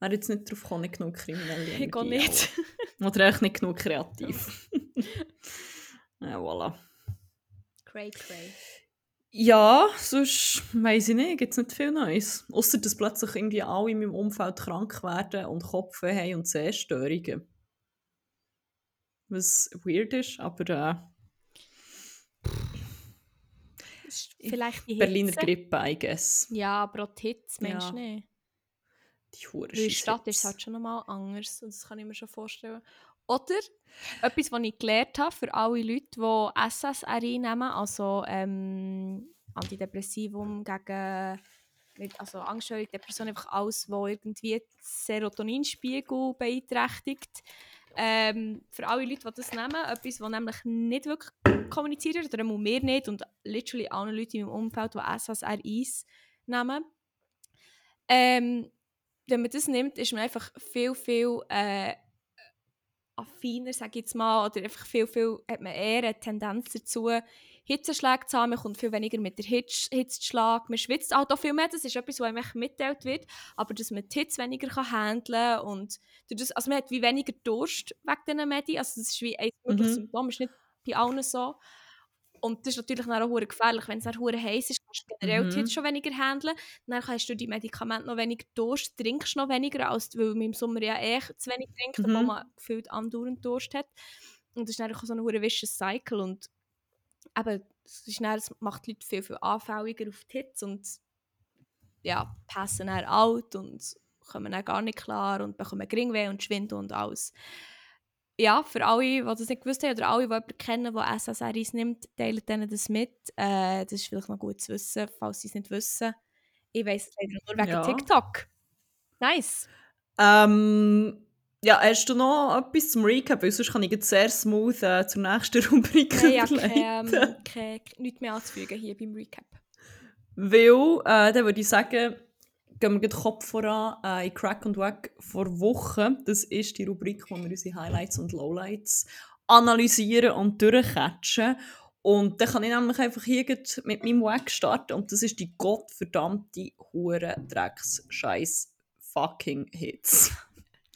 wär jetzt nicht drauf gekommen, nicht genug kriminelle Ich auch Energie nicht. auch. Oder echt nicht genug kreativ. ja, voilà. Cray, cray. Ja, sonst weiss ich nicht, gibt es nicht viel Neues. Außer dass plötzlich irgendwie alle in meinem Umfeld krank werden und Kopfweh haben und Sehstörungen. Was weird ist, aber äh, Ist Vielleicht die Berliner Hitze. Grippe, I guess. Ja, aber auch die Hitze, meinst Ja. nicht? Die Hure Weil in der Stadt ist es halt schon nochmal anders. Und das kann ich mir schon vorstellen. Oder etwas, was ich gelernt habe für alle Leute, die SSRI nehmen, also ähm, Antidepressivum gegen nicht, also Angststörung, Depression, einfach alles, was irgendwie den Serotoninspiegel beeinträchtigt. Ähm, für alle Leute, die das nehmen, etwas, das nämlich nicht wirklich kommuniziert wird, oder einmal wir nicht, und literally alle Leute in meinem Umfeld, die SSRIs nehmen. Ähm, wenn man das nimmt, ist man einfach viel, viel äh, affiner, sage ich jetzt mal, oder einfach viel, viel, hat man eher eine Tendenz dazu, Hitzeschläge zu haben, man kommt viel weniger mit der zu schlagen, man schwitzt auch viel mehr, das ist etwas, was einem mitteilt wird, aber dass man die Hitze weniger kann handeln und durch das, also man hat wie weniger Durst wegen diesen Medi, also das ist wie ein Mhm. Symptom, ist nicht bei allen so. Und das ist natürlich auch gefährlich. Wenn es dann heiß ist, kannst generell Mhm. die Hitze schon weniger handeln. Dann hast du die Medikamente noch weniger Durst, trinkst noch weniger, als weil man im Sommer ja eh zu wenig trinkt, obwohl Mhm. man gefühlt andauernd Durst hat. Und das ist dann so ein vicious Cycle. Und eben, es, ist dann, es macht die Leute viel, viel anfälliger auf die Hitze und ja, passen dann out und kommen dann gar nicht klar und bekommen Geringweh und Schwindel und alles. Ja, für alle, die das nicht gewusst haben oder alle, die jemanden kennen, der SSRIs nimmt, teilen denen das mit. Äh, das ist vielleicht noch gut zu wissen, falls sie es nicht wissen. Ich weiss es leider nur wegen Ja. TikTok. Nice. Ähm, ja, hast du noch etwas zum Recap? Weil sonst kann ich jetzt sehr smooth äh, zur nächsten Rubrik Nein, ja, überleiten. kein, ähm, kein, nichts mehr anzufügen hier beim Recap. Weil, äh, dann würde ich sagen, gehen wir den Kopf voran äh, in Crack und Wack vor Wochen. Das ist die Rubrik, wo wir unsere Highlights und Lowlights analysieren und durchcatchen. Und dann kann ich nämlich einfach hier mit meinem Wack starten. Und das ist die gottverdammte hure Drecks scheiß fucking Hits.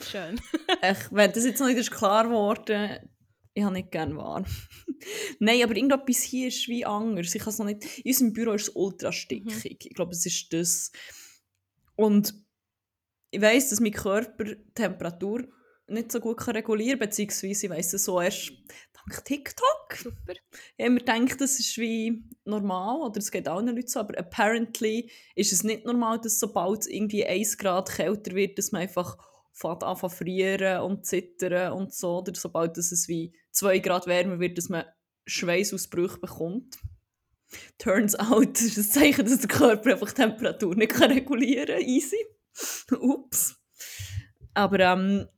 Schön. ich, wenn das jetzt noch nicht ist klar geworden ich habe nicht gerne warm. Nein, aber irgendetwas hier ist wie anders. Ich noch nicht... In unserem Büro ist es ultra Mhm. stickig. Ich glaube, es ist das. Und ich weiss, dass mein Körper die Temperatur nicht so gut regulieren kann, beziehungsweise ich weiss es so erst dank TikTok. Super. Ich habe mir gedacht, das ist wie normal, oder es geht allen Leuten so, aber apparently ist es nicht normal, dass sobald es irgendwie 1 Grad kälter wird, dass man einfach fängt an zu frieren und zittern und so, oder sobald es wie 2 Grad wärmer wird, dass man Schweißausbrüche bekommt. Turns out, das ist ein Zeichen, dass der Körper einfach die Temperatur nicht kann regulieren kann. Easy. Ups. Aber ähm,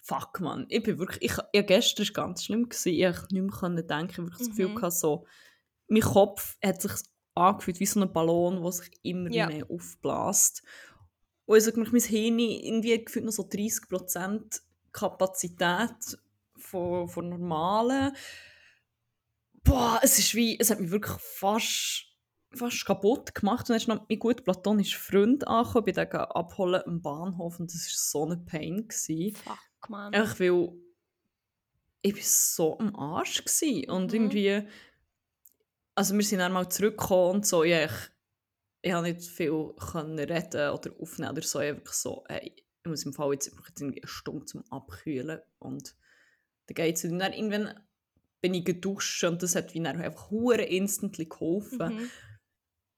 fuck man, ich bin wirklich, ich, ja, gestern war ganz schlimm, gewesen. ich konnte nicht mehr denken, ich wirklich das Gefühl Mhm. gehabt, so, mein Kopf hat sich angefühlt wie so ein Ballon, der sich immer Ja. mehr aufbläst. Und ich sage mir, mein Hirn irgendwie gefühlt noch so 30% Kapazität von, von normalen. Boah, es ist wie, es hat mich wirklich fast, fast kaputt gemacht. Und dann ist noch mein guter platonischer Freund angekommen, ich bin den abholen am Bahnhof und das war so ein Pain. Gewesen. Fuck, man. Einfach weil ich war so am Arsch gsi und Mhm. irgendwie also wir sind dann mal zurückgekommen und so, ich, ich habe nicht viel können reden oder aufnehmen oder so, ich wirklich so, hey, ich muss im Fall jetzt einfach jetzt eine Stunde zum Abkühlen und dann geht es dann irgendwann bin ich geduscht und das hat wie dann einfach hure instantly geholfen. Mhm.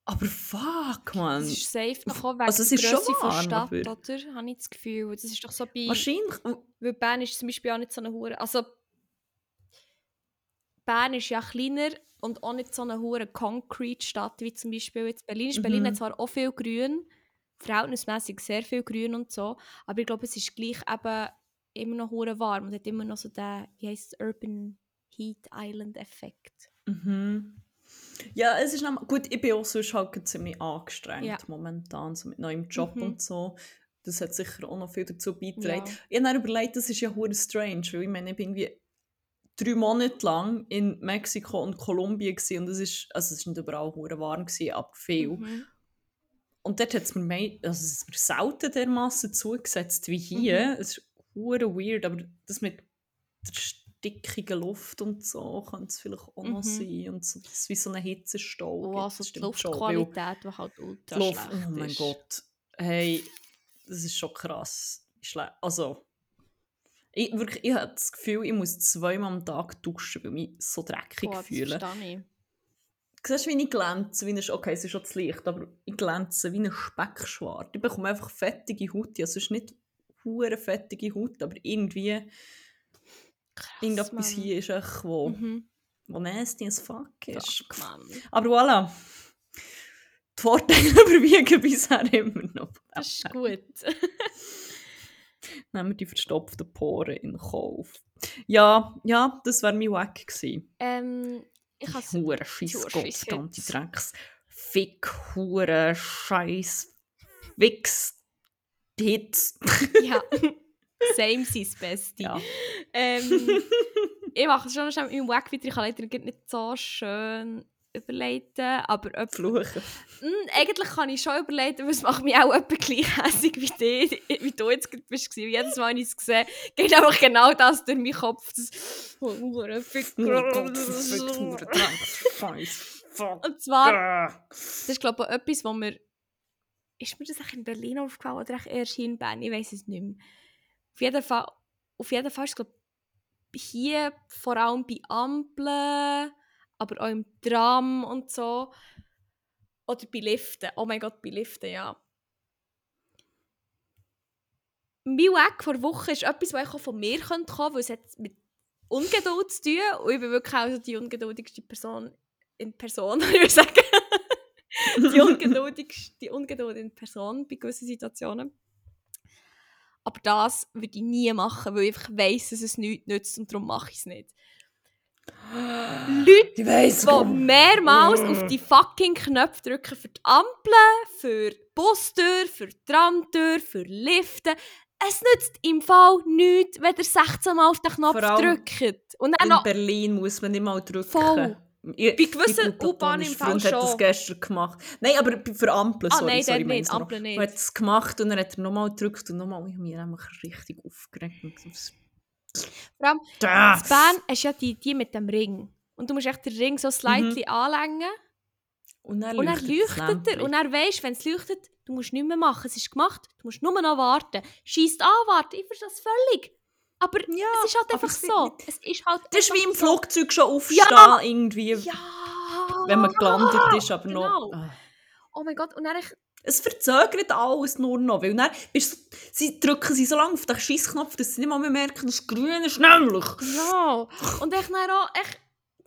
Aber fuck, man. Das ist safe noch auch wegen Also es der ist schon Grösse von Stadt, aber- oder? Habe ich das Gefühl. Das ist doch so bei... Wahrscheinlich, Weil Bern ist zum Beispiel auch nicht so eine Hure. Also Bern ist ja kleiner und auch nicht so eine hure Concrete-Stadt wie zum Beispiel jetzt Berlin. ist. Berlin Mhm. hat zwar auch viel Grün, verhältnismäßig sehr viel Grün und so, aber ich glaube, es ist gleich eben immer noch hure warm und hat immer noch so den, wie heißt es, Urban Heat Island Effekt. Mhm. Ja, es ist noch, gut, ich bin auch sonst halt ziemlich angestrengt Ja. momentan, so mit neuem Job Mhm. und so. Das hat sicher auch noch viel dazu beigetragen. Ja. Ich habe dann überlegt, das ist ja hure strange, weil ich meine, ich bin irgendwie drei Monate lang in Mexiko und Kolumbien gewesen, und es ist, also es ist nicht überall hure warm gewesen, aber viel. Mhm. Und dort hat es mir, mei- also es mir selten dermassen zugesetzt wie hier. Mhm. Es ist hure weird, aber das mit der stickigen Luft und so kann es vielleicht auch noch Mhm. sein. Und so, das ist wie so eine Hitzestau. Oh, also die schon, Luftqualität, die halt ultra Luft, schlecht oh mein ist. Gott. Hey, das ist schon krass. Schle also, ich, wirklich, ich habe das Gefühl, ich muss zweimal am Tag duschen, weil ich mich so dreckig das fühle. ich. Siehst du, wie ich glänze? Wie ein, okay, es ist schon zu Licht, aber ich glänze wie ein Speckschwart. Ich bekomme einfach fettige Haut. Ja, es ist nicht hure fettige Haut, aber irgendwie Krass, irgendetwas Mann. hier ist echt, wo, Mhm. wo nasty as fuck ist. Fuck. Aber voilà. Die Vorteile überwiegen bisher immer noch. Das ist gut. Nehmen wir die verstopften Poren in Kauf. Ja, ja, das wäre mein Wack gewesen. ähm, ich habe Hure Scheiss jetzt. Drecks. Fick, Hure, Scheiß, Wix, Hits. ja. Same sein Beste. ja. Ähm, ich mache es schon schnell mit meinem Wack weiter. Ich kann leider nicht so schön überleiten, aber ob, Fluchen. Hm, eigentlich kann ich schon überleiten, aber es macht mich auch etwa gleich hässig wie, die, wie du jetzt bist. Jedes Mal, wenn ich es sehe, geht einfach genau das durch meinen Kopf. Das, fuck. Und zwar, Ah. das ist glaube ich etwas, wo mir... Ist mir das in Berlin aufgefallen oder erst in Bern? Ich weiß es nicht mehr. Auf jeden Fall, auf jeden Fall ist es glaube ich hier vor allem bei Ampeln, aber auch im Tram und so. Oder bei Liften. Oh mein Gott, bei Liften, ja. Mein Weg vor Woche ist etwas, was auch von mir kommen könnte, weil es hat mit Ungeduld zu tun. Und ich bin wirklich auch die ungeduldigste Person in Person, würde ich sagen. die, ungeduldigste, die Ungeduld in Person bei gewissen Situationen. Aber das würde ich nie machen, weil ich einfach weiss, dass es nichts nützt und darum mache ich es nicht. Leute, die komm. mehrmals Mm. auf die fucking Knöpfe drücken für die Ampeln, für die Bustür, für die Tramtür, für Liften. Es nützt im Fall nichts, wenn ihr 16 Mal auf den Knopf drückt. Und dann In noch Berlin muss man nicht mal drücken. voll. Ich, Bei gewissen U-Bahnen im Fall Freund hat das schon. gestern gemacht. Nein, aber für Ampeln, Ah, sorry, nein, sorry, nicht. Ampeln nicht. Er hat es gemacht und dann hat er nochmal gedrückt und nochmal. Ich habe mich einfach richtig aufgeregt. Vor allem, «Da!» in Bern hast ja die, die mit dem Ring. Und du musst echt den Ring so slightly anlängen. Und dann Und er leuchtet leuchtet er. Und er weisst, wenn es leuchtet, du musst nichts mehr machen. Es ist gemacht. Du musst nur noch warten. Schießt an, warten. Ich verstehe das völlig. Aber Ja, es ist halt einfach so. Es ist halt Das ist wie im so. Flugzeug schon aufstehen, Ja! irgendwie, Ja! wenn man gelandet ist, aber genau. noch... Ah. Oh mein Gott. Und dann ich, Es verzögert alles nur noch, weil dann bist du, sie drücken sie so lange auf den Scheissknopf, dass sie nicht mal mehr merken, dass es grün ist, nämlich. Genau. Und ich dann auch echt,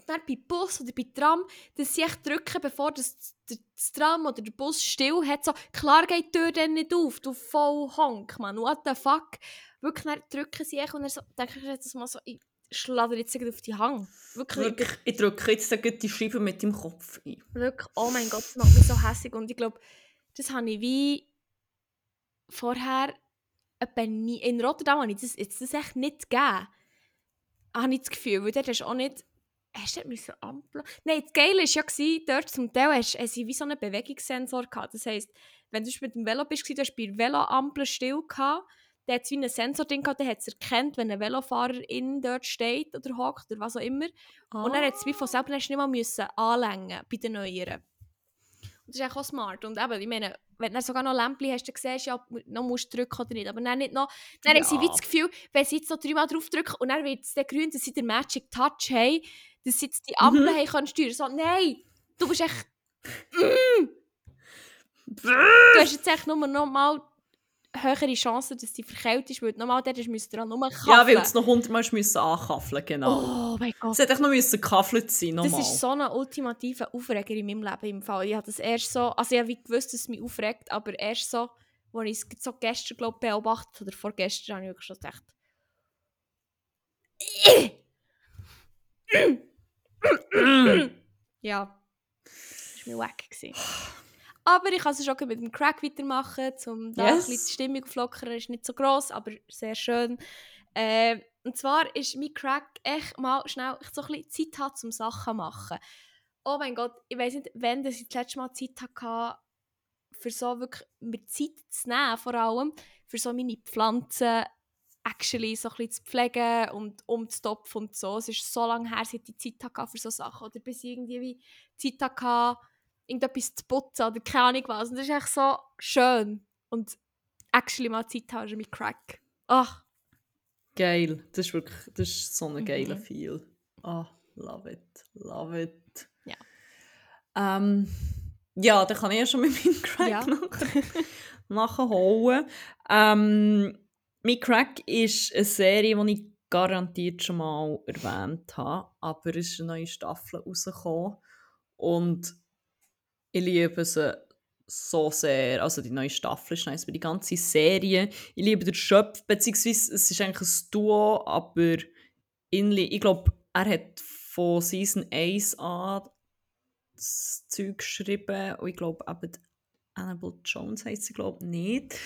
dann bei Bus oder bei Tram, dass sie echt drücken, bevor das, das, das Tram oder der Bus still hat. So, klar geht die Tür dann nicht auf, du voll Honk, man. What the fuck? Wirklich, dann drücken sie und dann so, denke ich jetzt mal so, ich schlage jetzt auf die Hang. Wirklich, Wirklich, ich drücke jetzt die Scheibe mit dem Kopf ein. wirklich, oh mein Gott, das macht mich so hässlich. Und ich glaube, das habe ich wie vorher nie, in Rotterdam habe ich das, jetzt das echt nicht gegeben. Habe ich das Gefühl, weil dort hast du auch nicht, hast du müssen Ampel? Nein, das Geile war ja, gewesen, dort zum Teil hast, hast sie wie so einen Bewegungssensor gehabt. Das heisst, wenn du mit dem Velo bist, du hast bei der Veloampel still gehabt, dann hat wie einen Sensor drin gehabt, der hat es erkannt, wenn ein Velofahrerin dort steht oder hockt oder was auch immer. Und dann hat es wie von selber du nicht mal müssen anlängen bei den neueren. Und das ist eigentlich auch smart. Und eben, ich meine, wenn du sogar noch Lämpchen hast, dann siehst du ja, du noch musst drücken oder nicht. Aber dann nicht noch. Dann haben sie wie Ja. das Gefühl, wenn sie jetzt noch dreimal drauf drücken und dann wird es dann grün, dass sie den Magic Touch haben, dass sie jetzt die Ampel Mhm. haben können steuern. So, nein! Du bist echt. Du hast jetzt echt nur noch mal höhere Chancen, dass die verkältet ist, weil du normal dort hast, müsst ihr auch nur kaffeln. Ja, weil es noch hundertmal müssen ankaffeln genau. Oh mein Gott. Es hätte noch müssen gekaffelt sein, Das nochmal. ist so ein ultimativer Aufreger in meinem Leben im Fall. Ich habe das erst so, also ich habe wie gewusst, dass es mich aufregt, aber erst so, als ich es so gestern glaub, beobachtet oder vorgestern, habe ich wirklich schon gedacht, ja, das war mir wack. Aber ich kann es schon mit dem Crack weitermachen, um da Yes. ein bisschen die Stimmung auflockern. ist nicht so gross, aber sehr schön. Äh, und zwar ist mein Crack echt mal schnell ich so ein bisschen Zeit hat zum Sachen machen. Oh mein Gott, ich weiß nicht, wann das ich das letzte Mal Zeit hatte, für so wirklich mir Zeit zu nehmen, vor allem für so meine Pflanzen actually so ein bisschen zu pflegen und umzutopfen und so. Es ist so lange her, seit ich Zeit hatte für so Sachen. Oder bis ich irgendwie wie Zeit hatte, irgendetwas zu putzen oder keine Ahnung was. Und das ist echt so schön. Und actually mal Zeit haben, ist mein Crack. Ach, Geil. Das ist wirklich das ist so ein geiler Mhm. Feel. Ah, love it. Love it. Ja. Ähm, ja, dann kann ich ja schon mit meinem Crack Ja. nachher, nachholen. Ähm, mein Crack ist eine Serie, die ich garantiert schon mal erwähnt habe, aber es ist eine neue Staffel rausgekommen und ich liebe sie so sehr. Also die neue Staffel ist nice, aber die ganze Serie. Ich liebe den Schöpf, beziehungsweise es ist eigentlich ein Duo, aber Inli, ich glaube, er hat von Season 1 an das Zeug geschrieben und ich glaube eben Annabelle Jones heisst sie glaube nicht.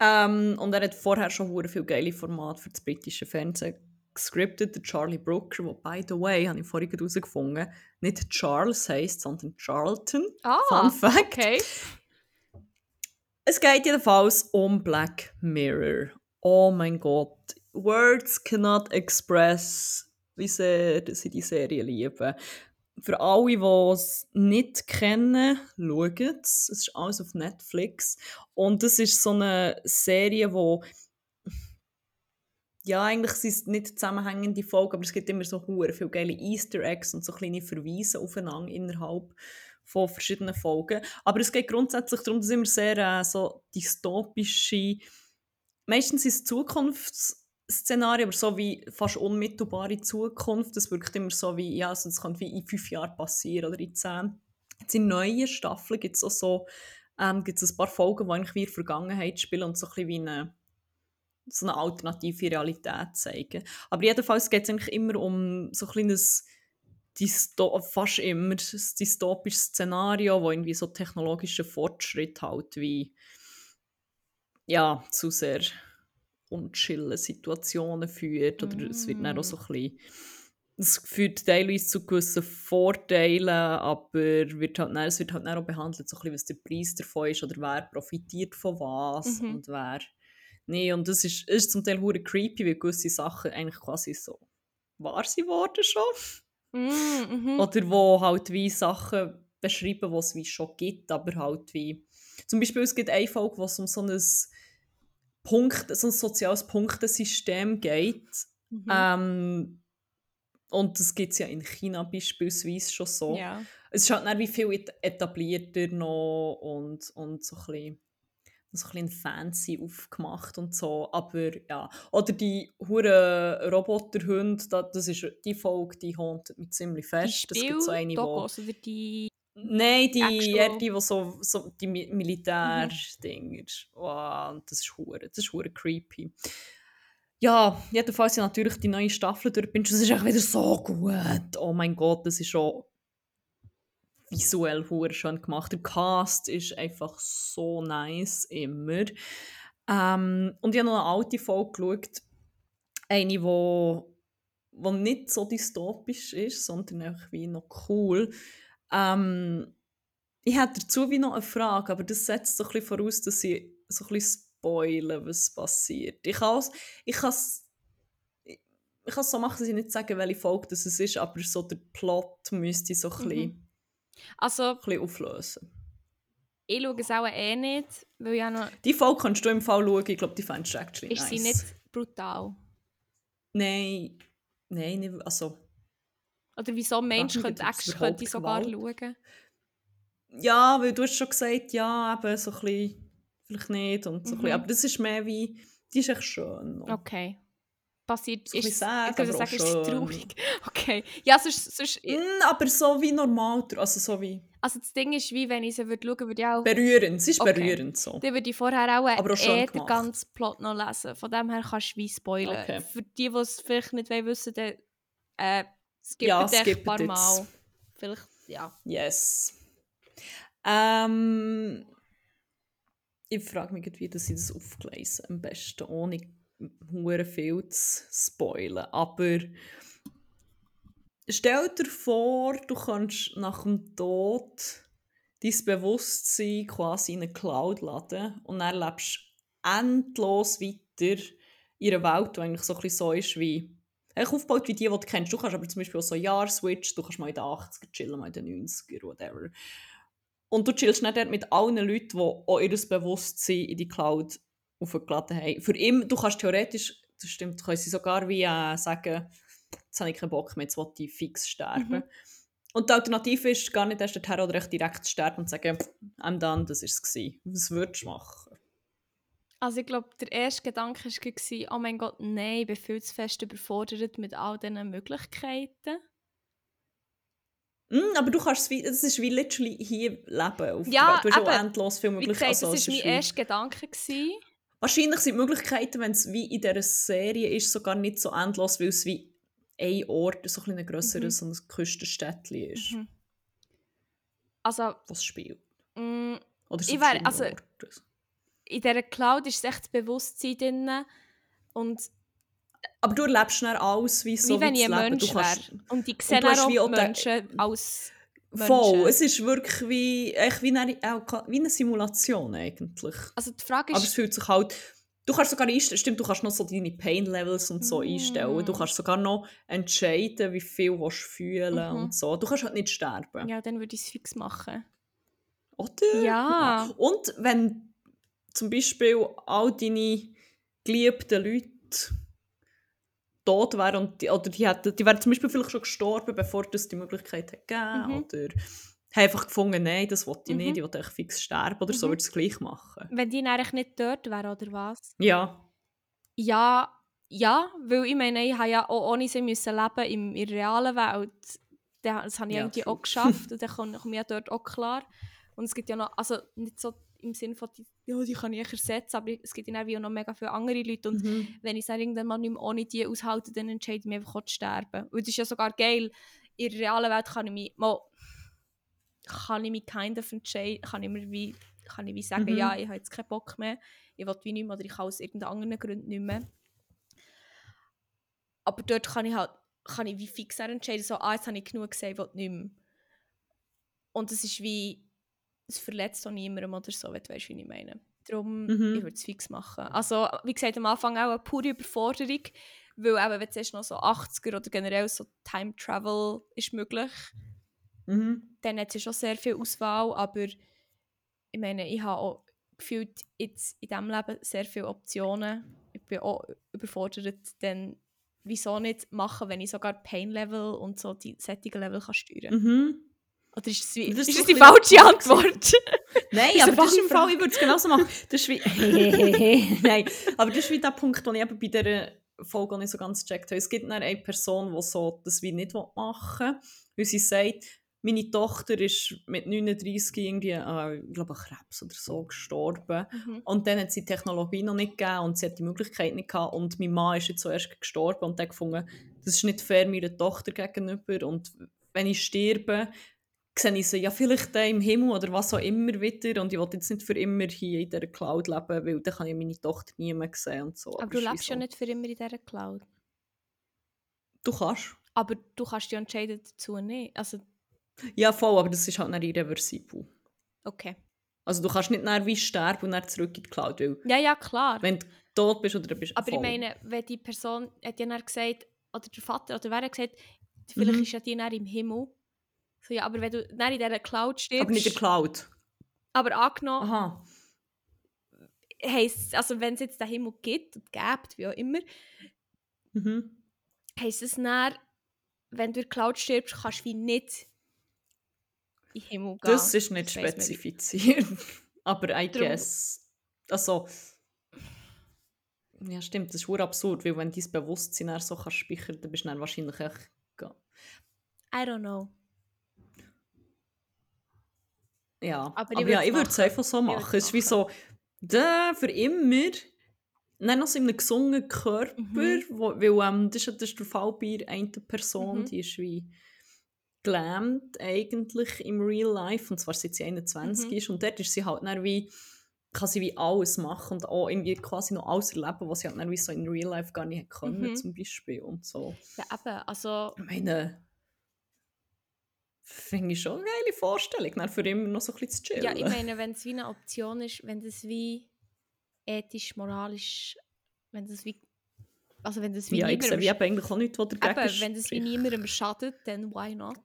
Ähm, und er hat vorher schon hure viel geile Formate für das britische Fernsehen gescriptet. Der Charlie Brooker, der by the way, habe ich vorhin herausgefunden, nicht Charles heisst, sondern Charlton. ah, Fun Fact. okay. Es geht jedenfalls um Black Mirror. Oh mein Gott. Words cannot express, wie sehr sie die Serie lieben. Für alle, die es nicht kennen, schaut es. Es ist alles auf Netflix. Und es ist so eine Serie, wo ja, eigentlich sind es nicht zusammenhängende Folgen, aber es gibt immer so hure viele geile Easter Eggs und so kleine Verweise aufeinander innerhalb von verschiedenen Folgen. Aber es geht grundsätzlich darum, dass immer sehr äh, so dystopische, meistens ist es Zukunftsszenario, aber so wie fast unmittelbare Zukunft. Das wirkt immer so wie, ja, also das kann wie in fünf Jahren passieren oder in zehn. Jetzt in neuen Staffeln gibt es auch so, ähm, gibt's ein paar Folgen, die eigentlich wie in der Vergangenheit spielen und so ein bisschen wie eine so eine alternative Realität zeigen. Aber jedenfalls geht es eigentlich immer um so ein kleines, Dysto fast immer ein dystopisches Szenario, wo irgendwie so technologische Fortschritt halt wie ja, zu sehr unchillen Situationen führt oder es wird dann auch so ein bisschen es führt teilweise zu gewissen Vorteilen, aber wird halt, dann, es wird halt dann auch behandelt, so ein bisschen, was der Preis davon ist oder wer profitiert von was Mhm. und wer Nee, und das ist, ist zum Teil hure creepy, weil gewisse Sachen eigentlich quasi so wahr sind worden schon. Mm, mhm. Oder wo halt wie Sachen beschreiben, die es wie schon gibt, aber halt wie... Zum Beispiel, es gibt eine Folge, wo es um so ein, Punkt, so ein soziales Punktesystem geht. Mhm. Ähm, und das gibt es ja in China beispielsweise schon so. Ja. Es ist halt dann wie viel et- etablierter noch und, und so ein bisschen, so ein bisschen fancy aufgemacht und so. Aber ja. Oder die hure Roboterhunde, da- das ist die Folge, die hauntet mich ziemlich Die fest. Das gibt so eine, wo... Spiel-Dogos oder die... Nein, die, eher die, die so, so die Mi- Militär-Dinger. Wow, das ist hure, das ist hure creepy. Ja, jedenfalls ja natürlich die neue Staffel durch bin. Das ist echt wieder so gut. Oh mein Gott, das ist schon visuell hure schön gemacht. Der Cast ist einfach so nice immer. Ähm, und ich habe noch eine alte Folge geschaut. Eine, wo, wo nicht so dystopisch ist, sondern einfach wie noch cool. Ähm, ich hätte dazu wie noch eine Frage, aber das setzt so ein bisschen voraus, dass ich so ein bisschen spoilern, was passiert. Ich kann es ich kann's, ich, so machen, dass ich nicht sagen, welche Folge das es ist, aber so der Plot müsste so ein bisschen, Mhm. Also, ein bisschen auflösen. ich schaue es auch eh nicht, weil ich auch noch... Die Folge kannst du im Fall schauen, ich glaube, die fändest du actually Ist nice. sie nicht brutal? Nein, nein, nicht, also... Oder wieso ein Mensch könnte, actually, könnte ich sogar Gewalt? schauen? Ja, weil du hast schon gesagt, ja, eben so ein bisschen, vielleicht nicht und so ein Mhm. bisschen, aber das ist mehr wie, die ist echt schön. noch. Okay. Passiert... Ist, ich würde aber sagen, ist es schön. traurig. Okay. Ja, sonst... sonst Mm, aber so wie normal, also so wie also das Ding ist, wie wenn ich sie würde schauen würde, ich auch... berührend, es ist Okay. berührend so. Dann würde ich vorher auch, Aber auch schön eh den ganzen Plot noch lesen. Von dem her kannst du wie spoilern. Okay. Für die, die es vielleicht nicht wollen wissen, dann äh, skippen Ja, ja, ein paar jetzt. Mal. Vielleicht, ja. Yes. Ähm, ich frage mich, wie dass ich das aufgelesen am besten, ohne hure viel zu spoilern. Aber stell dir vor, du kannst nach dem Tod dein Bewusstsein quasi in eine Cloud laden und dann lebst endlos weiter in einer Welt, die eigentlich so ein so ist wie aufgebaut wie die, die du kennst. Du kannst aber zum Beispiel auch so ein Jahr switchen, du kannst mal in den 80er chillen, mal in den 90er, whatever. Und du chillst nicht dort mit allen Leuten, die auch ihr Bewusstsein in die Cloud aufgeladen haben. Für immer, du kannst theoretisch, das stimmt, können sie sogar wie äh, sagen, jetzt habe ich keinen Bock mehr, jetzt will ich fix sterben. Mhm. Und die Alternative ist gar nicht erst dorthin oder echt direkt zu sterben und zu sagen, I'm done, das war es. Was würdest du machen? Also ich glaube, der erste Gedanke war, oh mein Gott, nein, ich bin viel zu fest überfordert mit all diesen Möglichkeiten. Mm, aber du kannst es es ist wie literally hier leben auf der Ja. Du hast auch eben. endlos viele Wie Möglichkeiten. Also, das war mein erster Gedanke. Gewesen. Wahrscheinlich sind die Möglichkeiten, wenn es wie in dieser Serie ist, sogar nicht so endlos, weil es wie ein Ort, so ein grösseres Mhm. so ein Küstenstädtchen ist, Mhm. Also, was spielt. mh, Oder so Ich wär- also- Orte. in dieser Cloud ist echt das Bewusstsein drin. Und Aber du erlebst dann alles wie so wie wenn wie ich ein Mensch wäre. Und ich sehe auch wie auch Menschen als Voll, Menschen. es ist wirklich wie, echt wie, eine, wie eine Simulation eigentlich. Also die Frage Aber es ist, fühlt sich halt... Du kannst sogar einstellen, stimmt, du kannst noch so deine Pain-Levels und so Mm. einstellen. Du kannst sogar noch entscheiden, wie viel du fühlen Mhm. und so. Du kannst halt nicht sterben. ja, dann würde ich es fix machen. Oder? Ja. Und wenn zum Beispiel all deine geliebten Leute tot wären und die, oder die, hätten, die wären zum Beispiel vielleicht schon gestorben, bevor es die Möglichkeit gegeben Mhm. oder haben einfach gefunden, nein, das will ich Mhm. nicht, ich echt fix sterben oder so, Mhm. würde es gleich machen. Wenn die eigentlich nicht dort wären, oder was? Ja, Ja, ja, weil ich meine, ich habe ja auch ohne sie müssen leben in der realen Welt. Da- Das habe ich Ja, irgendwie true. auch geschafft und dann komme ich ja dort auch klar. Und es gibt ja noch, also nicht so im Sinne von, die, ja, die kann ich ersetzen, aber es gibt ja auch noch mega viele andere Leute und mhm. wenn ich es dann irgendwann mal nicht mehr ohne die aushalte, dann entscheide ich mich einfach auch zu sterben. Und das ist ja sogar geil. In der realen Welt kann ich mich mal, kann ich mich kind of entscheiden, kann ich mir wie, kann ich wie sagen, Mhm. ja, ich habe jetzt keinen Bock mehr, ich will wie nicht mehr oder ich kann aus irgendeinen anderen Gründen nicht mehr. Aber dort kann ich halt kann ich wie fix entscheiden, so, ah, jetzt habe ich genug gesehen, was nicht mehr. Und es ist wie, es verletzt auch niemandem oder so, wenn du weißt, wie ich meine. Darum, Mhm. ich würde es fix machen. Also, wie gesagt, am Anfang auch eine pure Überforderung, weil eben, wenn du zuerst noch so 80er oder generell so Time Travel ist möglich, Mhm. dann hat es schon sehr viel Auswahl, aber ich meine, ich habe auch gefühlt jetzt in diesem Leben sehr viele Optionen. Ich bin auch überfordert, dann wieso nicht machen, wenn ich sogar Pain-Level und so die Setting-Level kann steuern kann. Mhm. Oder ist das, wie, Das ist ist das die falsche Antwort? Nein, aber das ist im Fall, ich würde es genauso machen. Das ist wie, Nein, aber das ist wie der Punkt, den ich eben bei dieser Folge nicht so ganz gecheckt habe. Es gibt eine Person, die so das wie nicht machen will, weil sie sagt, meine Tochter ist mit 39 irgendwie, äh, ich glaube, Krebs oder so gestorben. Mhm. Und dann hat sie die Technologie noch nicht gegeben und sie hat die Möglichkeit nicht gehabt. Und mein Mann ist jetzt zuerst gestorben und hat gefunden, das ist nicht fair meiner Tochter gegenüber. Und wenn ich sterbe, sehe ich sie ja vielleicht dann im Himmel oder was auch immer wieder. Und ich will jetzt nicht für immer hier in dieser Cloud leben, weil dann kann ich meine Tochter nie mehr sehen und so. Aber du es ist lebst wie ja so. nicht für immer in dieser Cloud. Du kannst. Aber du kannst dich entscheiden dazu nicht. Also, Ja, voll, aber das ist halt nicht irreversibel. okay. Also du kannst nicht nachher wie sterben und dann zurück in die Cloud, weil Ja, ja, klar. wenn du tot bist oder bist Aber ich voll. meine, wenn die Person hat ja dann gesagt, oder der Vater, oder wer hat gesagt, vielleicht Mhm. ist ja die dann im Himmel. So, ja, aber wenn du dann in dieser Cloud stirbst, aber nicht in der Cloud. aber angenommen, Aha. heisst, also wenn es jetzt den Himmel gibt und gibt, wie auch immer, Mhm. heisst es dann, wenn du in der Cloud stirbst, kannst du wie nicht in den Himmel gehen. Das ist nicht Das spezifiziert. Aber I Drum- guess. Also. Ja, stimmt, das ist ur absurd, weil wenn dein Bewusstsein so kannst speichern, dann bist du dann wahrscheinlich echt. I don't know. Ja, Aber aber, ich ja, ich würde es einfach so machen. Es ist wie so, da für immer. Dann noch so in einem gesungenen Körper, Mhm. wo, weil ähm, das, ist, das ist der Fall bei einer Person, Mhm. die ist wie gelähmt eigentlich im Real Life, und zwar seit sie 21 Mhm. ist. Und dort ist sie halt dann wie, kann sie wie alles machen und auch irgendwie quasi noch alles erleben, was sie halt dann wie so in Real Life gar nicht hätte können, Mhm. zum Beispiel. Und so. Ja, eben, also, Ich meine, finde ich schon eine geile Vorstellung, dann für immer noch so ein bisschen zu chillen. ja, ich meine, wenn es wie eine Option ist, wenn das wie ethisch, moralisch, wenn das wie, also wenn das wie ja, ich sehe wie eigentlich auch nichts, was dagegen Eben, wenn das wie niemandem schadet, dann why not?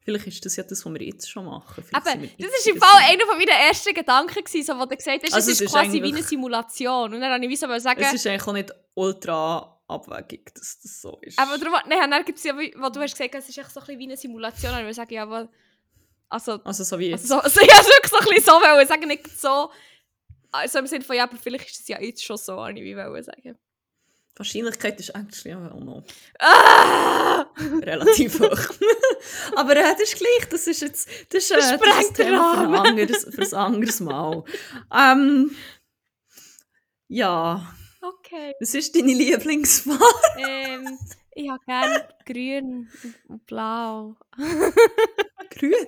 Vielleicht ist das ja das, was wir jetzt schon machen. Vielleicht Eben, das ist im Fall einer von meinen ersten Gedanken gewesen, so, wo du gesagt hast, Also es es ist ist quasi wie eine Simulation. Und dann habe ich wie so sagen, Es ist eigentlich auch nicht ultra abwegig, dass das so ist. aber darum, nein, dann gibt es ja, wie, wo du hast gesagt, es ist echt so ein bisschen wie eine Simulation. Und ich würde sagen, ja, aber, also, also so wie jetzt. also so, also, ich habe wirklich so ein bisschen so wollen sagen, nicht so, also im Sinne von, ja, aber vielleicht ist es ja jetzt schon so, habe ich wie wollen sagen. Die Wahrscheinlichkeit ist eigentlich ja auch noch Ah! relativ hoch. aber äh, das ist gleich, das ist jetzt das ist, äh, Das das ist Thema für ein anderes, für ein anderes Mal. ähm, ja, Okay. was ist deine Lieblingsfarbe? ähm, ich habe gerne grün und blau. Grün.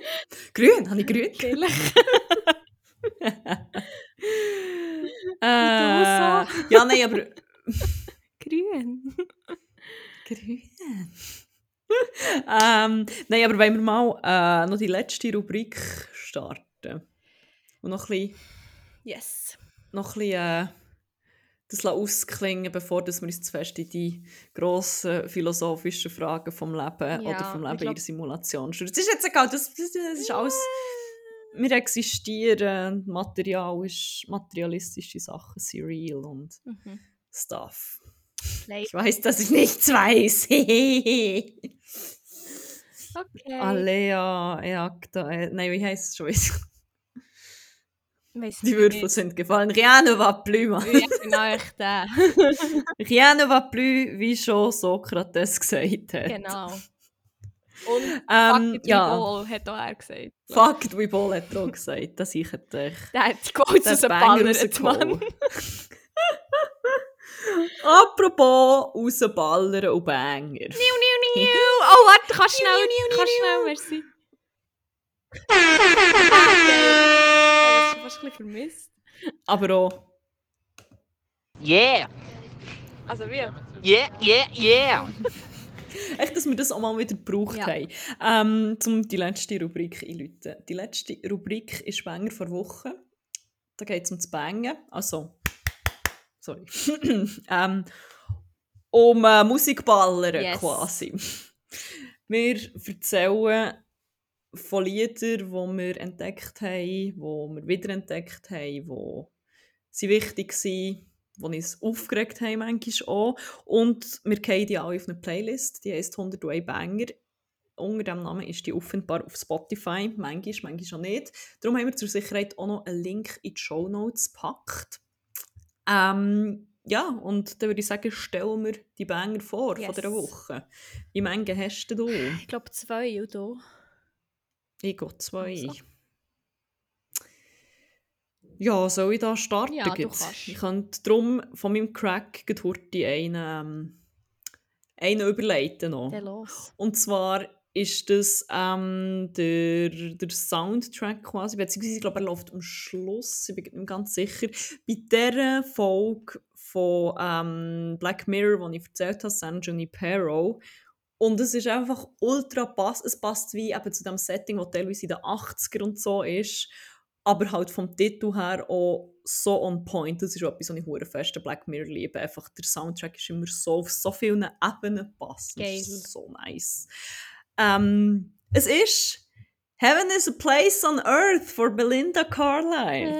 Grün, habe ich grün? Vielleicht. Äh, ja, nein, aber Grün. Grün. ähm, nein, aber wenn wir mal äh, noch die letzte Rubrik starten und noch ein bisschen, Yes. noch ein bisschen äh, das ausklingen, bevor dass wir uns zu fest in die grossen philosophischen Fragen vom Leben Ja, oder vom Leben glaub- in der Simulation stürzen. Das ist jetzt egal, das, das, das ist alles... Wir existieren, Material ist, materialistische Sachen sind real und Mhm. Stuff. Play. Ich weiß, dass ich nichts weiß. Okay. Alea, Eacta, äh, nein, wie heisst es schon? Weiss Die ich Würfel nicht. sind gefallen. Rien ne va plus, Mann. Ja, genau, echt der. Rien ne va plus, wie schon Sokrates gesagt hat. genau. Und Ähm, Fuck it, ja, we ball, hat auch er gesagt. fuck it, we ball hat er auch gesagt. Das ich hätte echt. Der hat die Quotes aus dem Ballert, Mann. Apropos rausballern und Banger. Niu, niu, niu. Oh, warte, kannst du schnell, kannst schnell, merci. Geil. Ich habe das schon fast ein bisschen vermisst. Aber auch Yeah! Also wie? Yeah, yeah, yeah! Echt, dass wir das auch mal wieder gebraucht Ja. haben. Ähm, um die letzte Rubrik einzuläuten. Die letzte Rubrik ist Banger vor Woche. Da geht es um das Bangen. Also, sorry. ähm, um äh, Musikballern Yes. quasi. Wir erzählen von Liedern, die wir entdeckt haben, die wir wiederentdeckt haben, die sie wichtig waren, die uns aufgeregt haben manchmal auch. Und wir gehen die alle auf eine Playlist, die heisst 101 Banger. Unter diesem Namen ist die offenbar auf Spotify, manchmal, manchmal auch nicht. Darum haben wir zur Sicherheit auch noch einen Link in die Show Notes gepackt. Ähm, ja, und dann würde ich sagen, stellen wir die Banger vor von Yes. dieser Woche. Wie viele hast du? Ich glaube zwei, du? Ich gehe zwei. Also. Ja, soll ich da starten? Ja, du kannst. Ich könnte darum von meinem Crack heute einen, ähm, einen überleiten noch. Los. Und zwar ist das ähm, der, der Soundtrack quasi, beziehungsweise ich glaube, er läuft am Schluss, ich bin nicht mehr ganz sicher, bei dieser Folge von ähm, Black Mirror, die ich erzählt habe, San Junipero. Und es ist einfach ultra pass, es passt wie eben zu dem Setting, das teilweise in den 80er und so ist, aber halt vom Titel her auch so on point. Das ist auch etwas, was ich hure fest Black Mirror liebe. Einfach der Soundtrack ist immer so auf so vielen Ebenen passend. Geil. Das ist so nice. Ähm, es ist Heaven is a Place on Earth for Belinda Carlisle.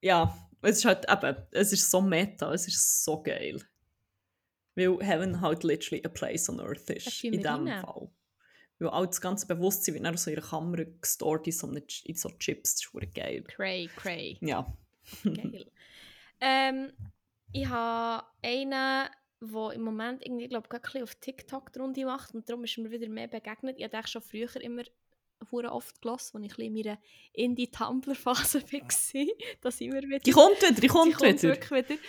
Ja, es ist halt eben, es ist so meta, es ist so geil. Weil Heaven halt literally a place on earth ist, in diesem rein. Fall. Weil all das ganze Bewusstsein wird dann so in ihrer Kamera gestort in so, eine, in so Chips, das ist geil. Cray, cray. Ja. Geil. ähm, ich habe einen, der im Moment irgendwie, glaube ich, auf TikTok die Runde macht und darum ist mir wieder mehr begegnet. Ich habe schon früher immer hure oft gelassen, als ich in meiner Indie-Tumblr-Phase war. Da sind wir wieder. Die kommt wieder, die Die kommt, kommt wieder. wirklich wieder.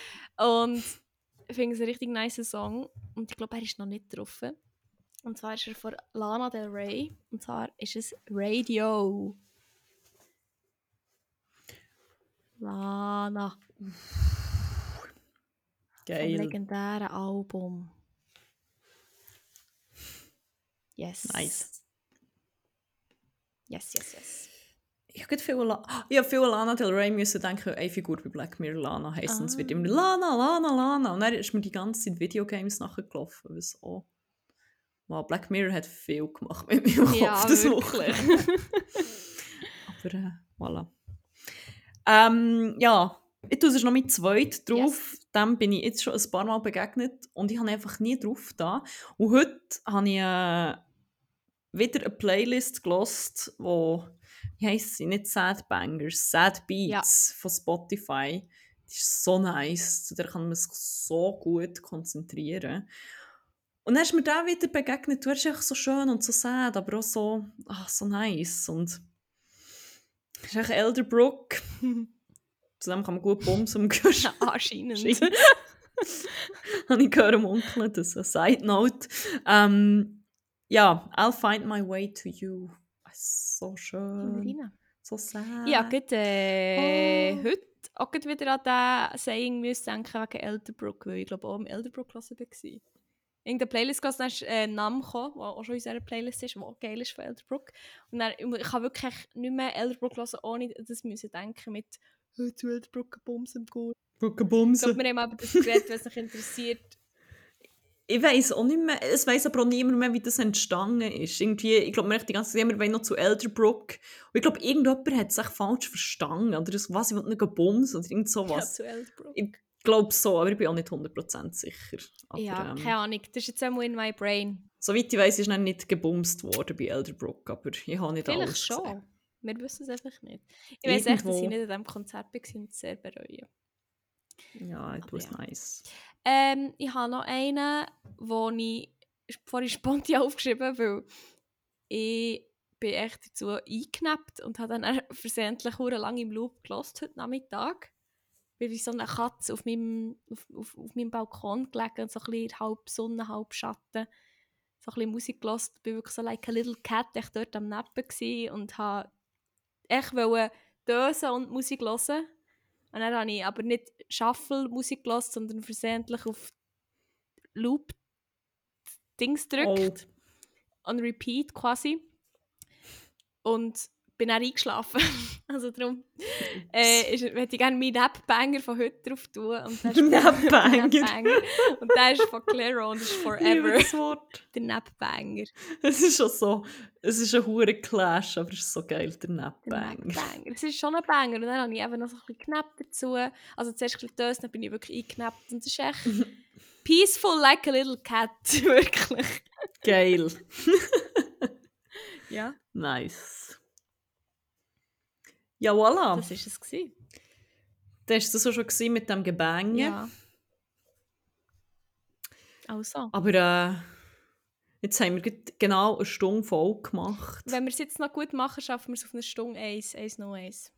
Und ich finde es einen richtig nice Song. Und ich glaube, er ist noch nicht drauf. Und zwar ist er von Lana Del Rey. Und zwar ist es Radio. Lana. Vom Geil. legendären Album. Yes. Nice. Yes, yes, yes. Ich habe viel, La ich hab viel an Lana Del Rey müssen denken, eine Figur bei Black Mirror Lana heisst. Und es wird Ah. immer Lana, Lana, Lana. Und dann ist mir die ganze Zeit Videogames nachgelaufen. Was auch. Wow, Black Mirror hat viel gemacht mit meinem Kopf Ja, das. Wochenende. Aber äh, voilà. Ähm, ja, ich tue es noch mit zweit drauf. Dem bin ich jetzt schon ein paar Mal begegnet und ich habe einfach nie drauf da. Und heute habe ich äh, wieder eine Playlist gelost, wo wie heisst sie? Nicht Sad Bangers, Sad Beats von Spotify. Die ist so nice, der kann man sich so gut konzentrieren. Und dann ist mir da wieder begegnet, du bist echt so schön und so sad, aber auch so, ach, so nice. Und es ist echt Elderbrook. Zusammen kann man gut bumsen am Gehör. Anscheinend. Habe ich gehört am Onkel, das ist eine Side Note. Ähm, ja, I'll find my way to you. So schön. So sad. Ja, gerade äh, Oh. heute auch wieder an diesen Saying müssen denken wegen Elderbrook, weil ich glaube auch im Elderbrook hören war. Irgendeine Playlist gehört, dann äh, Nam gekommen, die auch schon in unserer Playlist ist, die auch geil ist von Elderbrook. Und dann, ich kann wirklich nicht mehr Elderbrook hören, ohne das müssen denken mit «Hey, zu Elderbrook, Bums im Goal». Ich glaube, wir haben aber das geredet, wenn es euch interessiert. Ich weiß auch nicht mehr, es weiß aber auch niemand mehr, wie das entstanden ist. Irgendwie, ich glaube, man hat die ganze Zeit immer noch zu Elderbrook. Und ich glaube, irgendjemand hat es echt falsch verstanden. Oder das, was, ich will nicht bumsen oder irgend Ja, sowas. zu Elderbrook. Ich glaube so, aber ich bin auch nicht 100% sicher. Aber, Ja, ähm, keine Ahnung. Das ist jetzt einmal in my brain. Soweit ich weiß, ist dann nicht gebumst worden bei Elderbrook, aber ich habe nicht Vielleicht alles schon. gesehen. Wir wissen es einfach nicht. Ich weiß echt, dass ich nicht an diesem Konzert war und es sehr bereue. Ja, it Aber was ja. nice. Ähm, ich habe noch einen, wo ich vorhin spontan aufgeschrieben weil ich bin echt dazu eingenappt und habe dann versehentlich hure lang im Loop gelost heute Nachmittag. Weil wie so eine Katze auf meinem, auf, auf, auf meinem Balkon gelegen und so ein bisschen halb Sonne, halb Schatten. So ein bisschen Musik gelost. Ich war wirklich so like a little cat echt dort am Nappen gsi und habe echt wollte dösen und Musik hören. Und dann habe ich aber nicht Shuffle-Musik gelassen, sondern versehentlich auf Loop-Dings gedrückt. On Repeat quasi. Und bin dann eingeschlafen. also darum äh, ist, hätte ich gerne meinen Napbanger von heute drauf tun. Und der ist Napbanger. Und der ist von Clairo und ist forever. das Wort. Der Napbanger. Es ist schon so, es ist ein hure Clash, aber es ist so geil, der Der Napbanger. Es ist schon ein Banger. Und dann habe ich eben noch so ein bisschen geknappt dazu. Also zuerst ein bisschen das, dann bin ich wirklich eingeknappt. Und es ist echt peaceful like a little cat. wirklich. Geil. Ja, Nice. Ja, voilà. das war es. Gewesen. Das war das auch schon gewesen mit dem Gebänge. Ja. Also. Aber äh, jetzt haben wir genau eine Stunde voll gemacht. Wenn wir es jetzt noch gut machen, schaffen wir es auf eine Stunde 1, 1 noch 1.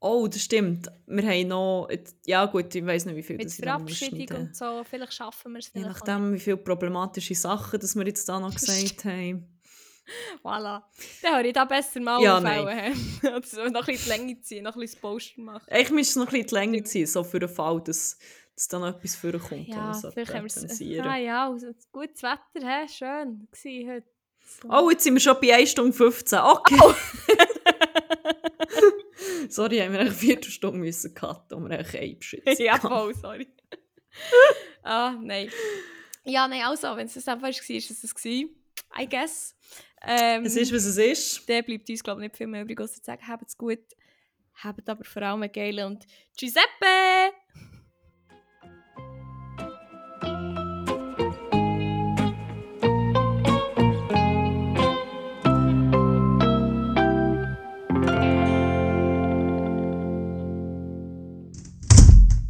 Oh, das stimmt. Wir haben noch... Ja gut, ich weiß nicht, wie viel Mit das Verabschiedung und so, vielleicht schaffen wir es. Je nachdem, wie viele problematische Sachen das wir jetzt da noch gesagt haben. Voilà. Dann höre ich da besser mal Ja, aufhören. Noch ein bisschen die Länge ziehen, noch ein bisschen das Poster machen. Eigentlich müsste es noch ein bisschen die Länge ziehen, so für den Fall, dass, dass da noch etwas vorkommt. Ja, vielleicht haben wir es... Ah ja, also, gutes Wetter, he? schön gewesen heute. So. Oh, jetzt sind wir schon bei 1 Stunde 15. Okay. Sorry, haben wir eine Viertelstunde müssen cutten, um wir eigentlich einbeschützen. ja, voll, sorry. ah, nein. Ja, nein, also, wenn es das einfach war, ist es das. I guess. Ähm, Es ist, was es ist. Dann bleibt uns, glaube ich, nicht viel mehr übrig, als zu sagen, habt es gut, habt aber vor allem einen geilen und Giuseppe!